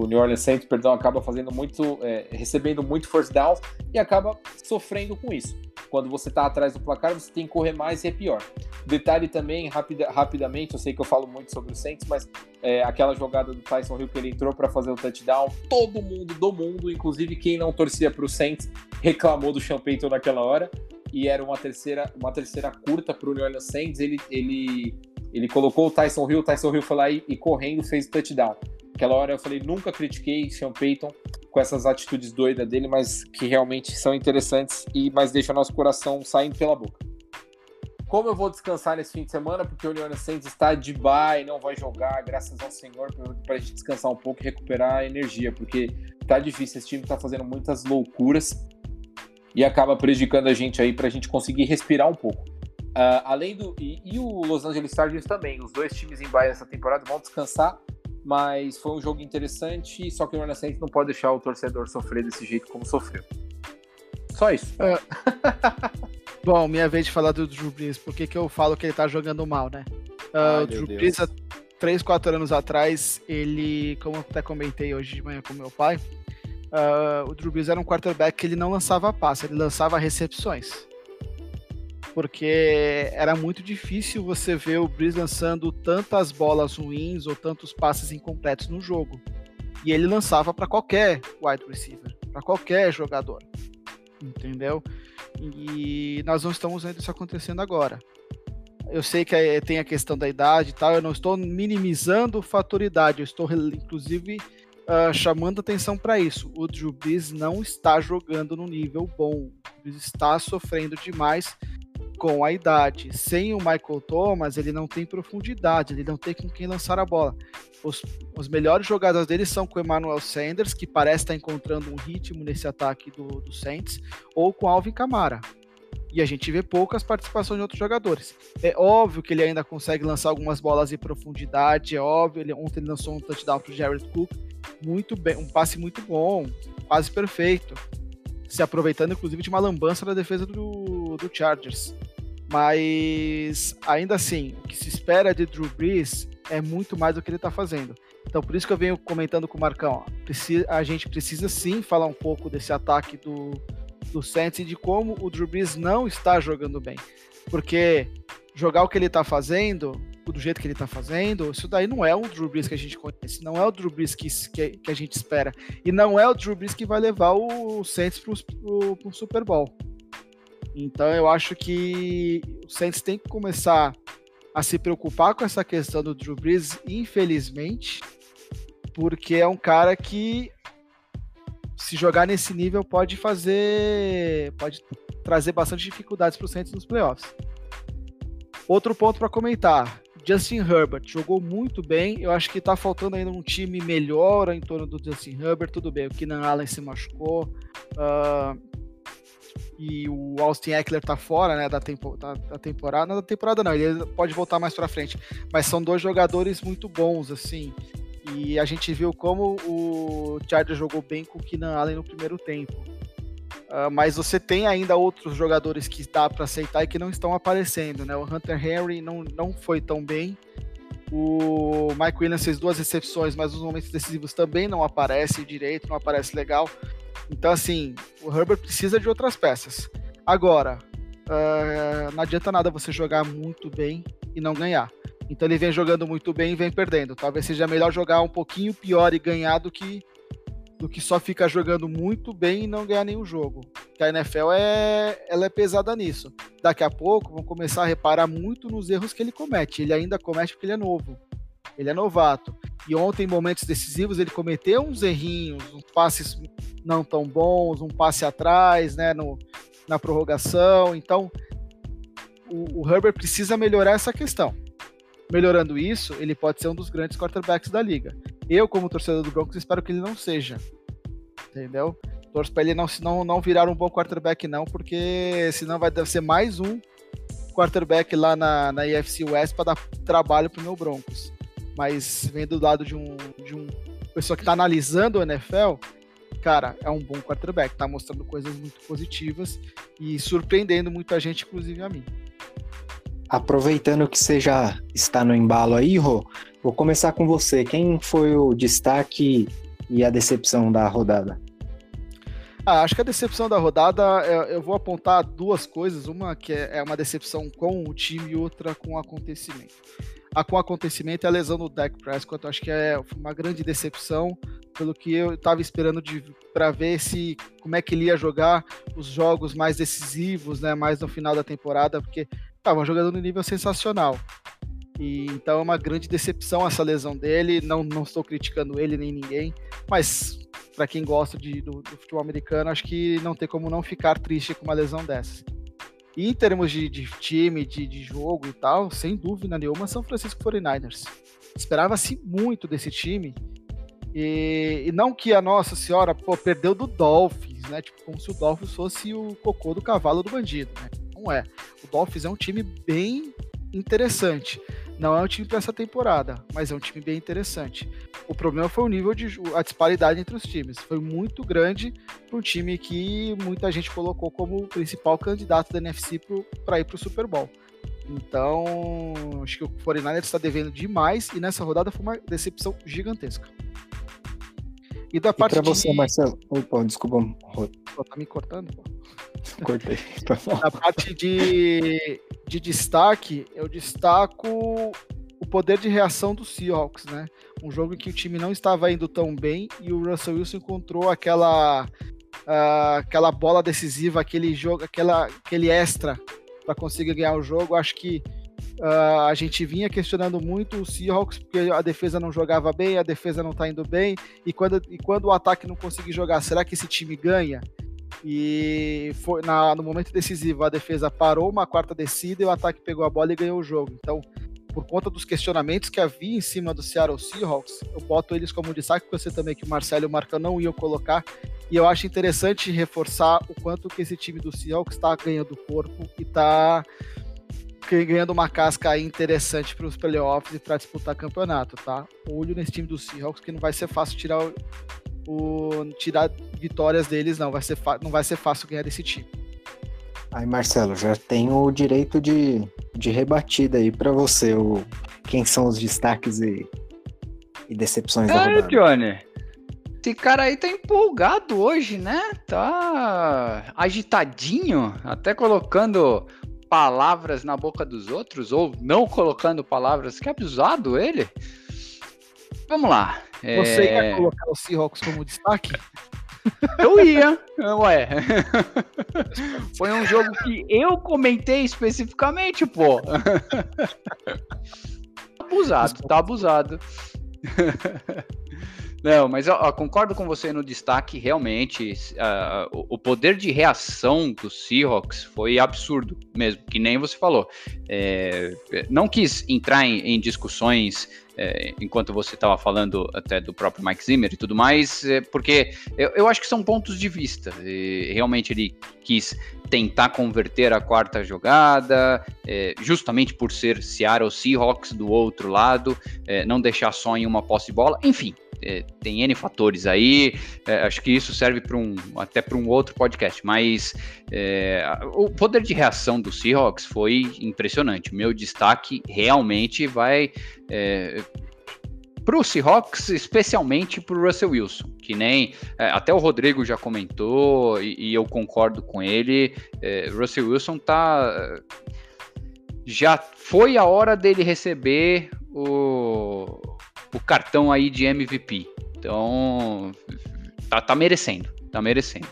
D: o New Orleans Saints, perdão, acaba fazendo muito, é, recebendo muito first down e acaba sofrendo com isso. Quando você está atrás do placar, você tem que correr mais e é pior. Detalhe também, rapida, rapidamente, eu sei que eu falo muito sobre o Saints, mas é, aquela jogada do Tyson Hill que ele entrou para fazer o touchdown, todo mundo do mundo, inclusive quem não torcia para o Saints, reclamou do Sean Payton naquela hora. e era uma terceira, uma terceira curta para o New Orleans Saints, ele, ele, ele colocou o Tyson Hill, o Tyson Hill foi lá e, e correndo fez touchdown. Aquela hora eu falei, nunca critiquei Sean Payton com essas atitudes doidas dele, mas que realmente são interessantes e mas deixa nosso coração saindo pela boca. Como eu vou descansar nesse fim de semana, porque o Orleans Saints está de bye, não vai jogar, graças ao Senhor, para a gente descansar um pouco e recuperar a energia, porque tá difícil, esse time tá fazendo muitas loucuras e acaba prejudicando a gente aí para a gente conseguir respirar um pouco. Uh, além do. E, e, o Los Angeles Chargers também, os dois times em bye essa temporada vão descansar, mas foi um jogo interessante, só que o Orlando Saints não pode deixar o torcedor sofrer desse jeito como sofreu. Só isso. É.
A: Bom, minha vez de falar do Drew Brees, por que, que eu falo que ele tá jogando mal, né? Uh, o Drew Brees, há 3, 4 anos atrás, ele, como eu até comentei hoje de manhã com meu pai, uh, o Drew Brees era um quarterback que ele não lançava passe, ele lançava recepções. Porque era muito difícil você ver o Brees lançando tantas bolas ruins ou tantos passes incompletos no jogo. E ele lançava para qualquer wide receiver, para qualquer jogador. Entendeu? E nós não estamos vendo isso acontecendo agora. Eu sei que tem a questão da idade e tal, eu não estou minimizando o fator idade, eu estou inclusive uh, chamando atenção para isso. O Drew Brees não está jogando no nível bom. Brees está sofrendo demais com a idade. Sem o Michael Thomas, ele não tem profundidade, ele não tem com quem lançar a bola. Os, os melhores jogadas dele são com o Emmanuel Sanders, que parece estar encontrando um ritmo nesse ataque do, do Saints, ou com Alvin Kamara. E a gente vê poucas participações de outros jogadores. É óbvio que ele ainda consegue lançar algumas bolas em profundidade, é óbvio. Ele, ontem ele lançou um touchdown para Jared Cook, muito bem, um passe muito bom, quase perfeito, se aproveitando inclusive de uma lambança da defesa do, do Chargers. Mas ainda assim, o que se espera de Drew Brees é muito mais do que ele está fazendo. Então por isso que eu venho comentando com o Marcão, a gente precisa sim falar um pouco desse ataque do, do Saints e de como o Drew Brees não está jogando bem. Porque jogar o que ele está fazendo do jeito que ele tá fazendo, isso daí não é o Drew Brees que a gente conhece, não é o Drew Brees que, que, que a gente espera. E não é o Drew Brees que vai levar o Saints pro, pro Super Bowl. Então eu acho que o Saints tem que começar a se preocupar com essa questão do Drew Brees, infelizmente, porque é um cara que se jogar nesse nível pode fazer, pode trazer bastante dificuldades para o Saints nos playoffs. Outro ponto para comentar: Justin Herbert jogou muito bem. Eu acho que tá faltando ainda um time melhor em torno do Justin Herbert. Tudo bem, o Keenan Allen se machucou. Uh, e o Austin Eckler tá fora né, da, tempo, da, da, temporada. Não da temporada, não, ele pode voltar mais para frente. Mas são dois jogadores muito bons, assim. E a gente viu como o Chargers jogou bem com o Keenan Allen no primeiro tempo. Uh, mas você tem ainda outros jogadores que dá para aceitar e que não estão aparecendo, né? O Hunter Henry não, não foi tão bem. O Mike Williams fez duas recepções, mas nos momentos decisivos também não aparece direito, não aparece legal. Então, assim, o Herbert precisa de outras peças. Agora, uh, não adianta nada você jogar muito bem e não ganhar. Então ele vem jogando muito bem e vem perdendo. Talvez seja melhor jogar um pouquinho pior e ganhar do que do que só ficar jogando muito bem e não ganhar nenhum jogo. Que a NFL é, ela é pesada nisso. Daqui a pouco vão começar a reparar muito nos erros que ele comete. Ele ainda comete porque ele é novo. Ele é novato. E ontem, em momentos decisivos, ele cometeu uns errinhos, uns passes não tão bons, um passe atrás, né, no, na prorrogação. Então, o, o Herbert precisa melhorar essa questão. Melhorando isso, ele pode ser um dos grandes quarterbacks da liga. Eu, como torcedor do Broncos, espero que ele não seja. Entendeu? Torço para ele não, não, não virar um bom quarterback, não, porque senão vai ser mais um quarterback lá na, na EFC West para dar trabalho pro meu Broncos. Mas vendo do lado de um, de um pessoa que está analisando o NFL, cara, é um bom quarterback, tá mostrando coisas muito positivas e surpreendendo muita gente, inclusive a mim.
B: Aproveitando que você já está no embalo aí, Rô, vou começar com você. Quem foi o destaque e a decepção da rodada?
A: Ah, acho que a decepção da rodada, eu vou apontar duas coisas. Uma que é, é uma decepção com o time e outra com o acontecimento. A, com o acontecimento é a lesão do Dak Prescott. Acho que é uma grande decepção pelo que eu estava esperando para ver se como é que ele ia jogar os jogos mais decisivos, né, mais no final da temporada, porque estava jogando no nível sensacional. E, então é uma grande decepção essa lesão dele. Não, não estou criticando ele nem ninguém, mas para quem gosta de, do, do, futebol americano, acho que não tem como não ficar triste com uma lesão dessa. Em termos de, de time, de, de, jogo e tal, sem dúvida nenhuma, São Francisco 49ers. Esperava-se muito desse time. E, e, não que a Nossa Senhora pô, perdeu do Dolphins, né? Tipo, como se o Dolphins fosse o cocô do cavalo do bandido, né? Não é. O Dolphins é um time bem interessante. Não é um time para essa temporada, mas é um time bem interessante. O problema foi o nível de a disparidade entre os times. Foi muito grande para um time que muita gente colocou como principal candidato da NFC para ir para o Super Bowl. Então, acho que o 49ers está devendo demais e nessa rodada foi uma decepção gigantesca.
B: E da parte e pra você, de... Marcelo. Opa, desculpa.
A: Pô, tá me cortando? Pô.
B: Cortei.
A: Na parte de, de destaque, eu destaco o poder de reação do Seahawks, né? Um jogo em que o time não estava indo tão bem e o Russell Wilson encontrou aquela uh, aquela bola decisiva, aquele jogo, aquela, aquele extra para conseguir ganhar o jogo. Acho que uh, a gente vinha questionando muito o Seahawks porque a defesa não jogava bem, a defesa não está indo bem e quando, e quando o ataque não conseguir jogar, será que esse time ganha? E foi na, no momento decisivo a defesa parou uma quarta descida e o ataque pegou a bola e ganhou o jogo. Então, por conta dos questionamentos que havia em cima do Seattle Seahawks, eu boto eles como destaque, porque eu sei também que o Marcelo e o Marcão não iam colocar. E eu acho interessante reforçar o quanto que esse time do Seahawks está ganhando corpo e está ganhando uma casca interessante para os playoffs e para disputar campeonato, tá? Olho nesse time do Seahawks que não vai ser fácil tirar o, tirar vitórias deles, não. Vai ser não vai ser fácil ganhar desse time.
B: Aí, Marcelo, já tem o direito de, de rebatida aí para você. O, quem são os destaques e, e decepções é, da rodada?
C: Johnny. Esse cara aí tá empolgado hoje, né? Tá agitadinho, até colocando palavras na boca dos outros, ou não colocando palavras. Que abusado ele. Vamos lá.
A: Você é... ia colocar o Seahawks como destaque?
C: Eu ia, ué. Foi um jogo que eu comentei especificamente, pô. abusado, tá abusado. Não, mas concordo com você no destaque, realmente, uh, o, poder de reação do Seahawks foi absurdo mesmo, que nem você falou. É, não quis entrar em, em discussões é, enquanto você estava falando até do próprio Mike Zimmer e tudo mais, é, porque eu, eu, acho que são pontos de vista. E realmente ele quis tentar converter a quarta jogada, é, justamente por ser Seattle Seahawks do outro lado, é, não deixar só em uma posse de bola, enfim. É, tem N fatores aí, é, acho que isso serve para um até para um outro podcast, mas o poder de reação do Seahawks foi impressionante. Meu destaque realmente vai é, para o Seahawks, especialmente para o Russell Wilson, que nem é, até o Rodrigo já comentou e, e eu concordo com ele. É, Russell Wilson tá já foi a hora dele receber o, o cartão aí de MVP. Então tá, tá merecendo, tá merecendo.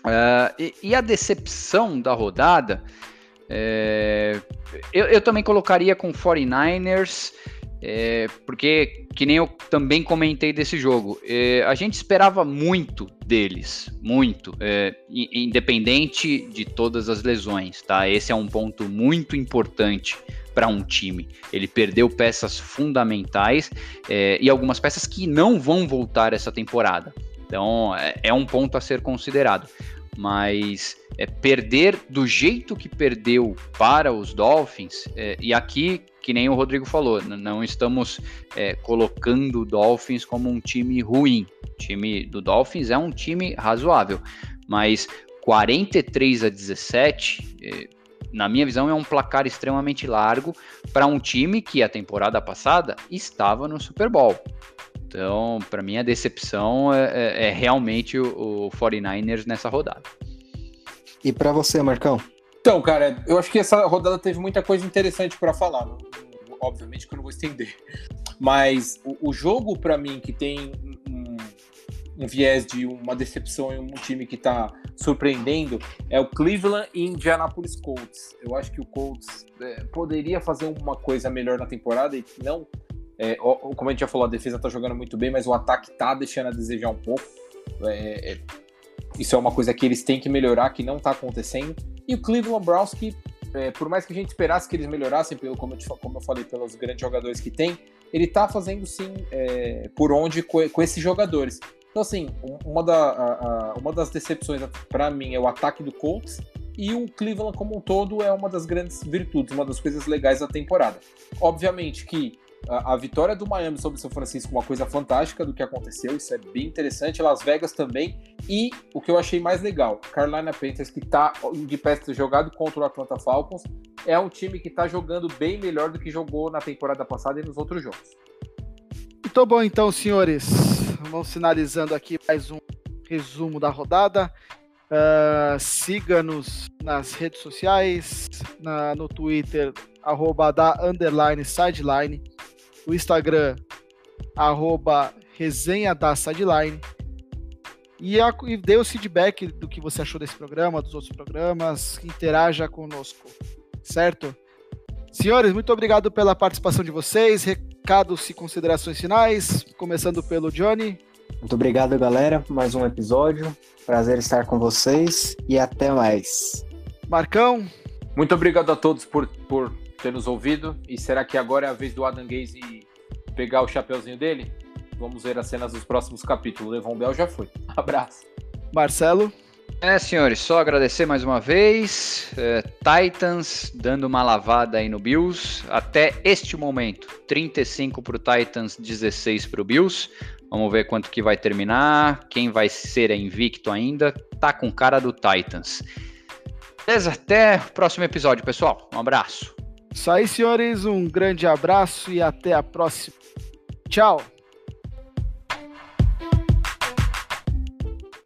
C: Uh, e, e, a decepção da rodada, é, eu, eu, também colocaria com 49ers. É, porque, que nem eu também comentei desse jogo, é, a gente esperava muito deles, muito, é, independente de todas as lesões, tá? Esse é um ponto muito importante para um time. Ele perdeu peças fundamentais é, e algumas peças que não vão voltar essa temporada. Então, é, é um ponto a ser considerado mas é, perder do jeito que perdeu para os Dolphins, é, e aqui, que nem o Rodrigo falou, não estamos é, colocando o Dolphins como um time ruim. O time do Dolphins é um time razoável, mas 43 a 17, é, na minha visão, é um placar extremamente largo para um time que a temporada passada estava no Super Bowl. Então, para mim, a decepção é, é, é realmente o, o 49ers nessa rodada.
B: E para você, Marcão?
D: Então, cara, eu acho que essa rodada teve muita coisa interessante para falar. obviamente que eu não vou estender. Mas o, o jogo, para mim, que tem um, viés de uma decepção em um time que está surpreendendo, é o Cleveland e Indianapolis Colts. Eu acho que o Colts é, poderia fazer uma coisa melhor na temporada e não. É, como a gente já falou, a defesa está jogando muito bem, mas o ataque está deixando a desejar um pouco. É, é, isso é uma coisa que eles têm que melhorar, que não está acontecendo. E o Cleveland Browns, que é, por mais que a gente esperasse que eles melhorassem, pelo, como, eu, como eu falei, pelos grandes jogadores que tem, ele está fazendo sim é, por onde com, esses jogadores. Então, assim, uma, da, a, a, uma das decepções para mim é o ataque do Colts e o Cleveland como um todo é uma das grandes virtudes, uma das coisas legais da temporada. Obviamente que a, a, vitória do Miami sobre o São Francisco uma coisa fantástica do que aconteceu, isso é bem interessante. Las Vegas também. E o que eu achei mais legal, Carolina Panthers, que está de pé jogado contra o Atlanta Falcons, é um time que está jogando bem melhor do que jogou na temporada passada e nos outros jogos.
A: Muito bom, então, senhores. Vamos finalizando aqui mais um resumo da rodada. Uh, Siga-nos nas redes sociais, na, no Twitter, arroba da underline sideline o Instagram, arroba resenha da sideline. E, a, e dê o feedback do que você achou desse programa, dos outros programas, interaja conosco, certo? Senhores, muito obrigado pela participação de vocês. Recados e considerações finais, começando pelo Johnny.
B: Muito obrigado, galera, mais um episódio. Prazer estar com vocês e até mais.
A: Marcão.
D: Muito obrigado a todos por, por ter nos ouvido. E será que agora é a vez do Adam Gaze pegar o chapeuzinho dele? Vamos ver as cenas dos próximos capítulos. O Levon Bell já foi. Abraço.
A: Marcelo.
C: É, senhores, só agradecer mais uma vez. É, Titans dando uma lavada aí no Bills. Até este momento, 35 para o Titans, 16 para o Bills. Vamos ver quanto que vai terminar, quem vai ser invicto ainda. Tá com cara do Titans. Beleza? Até o próximo episódio, pessoal. Um abraço.
A: Isso aí, senhores. Um grande abraço e até a próxima. Tchau.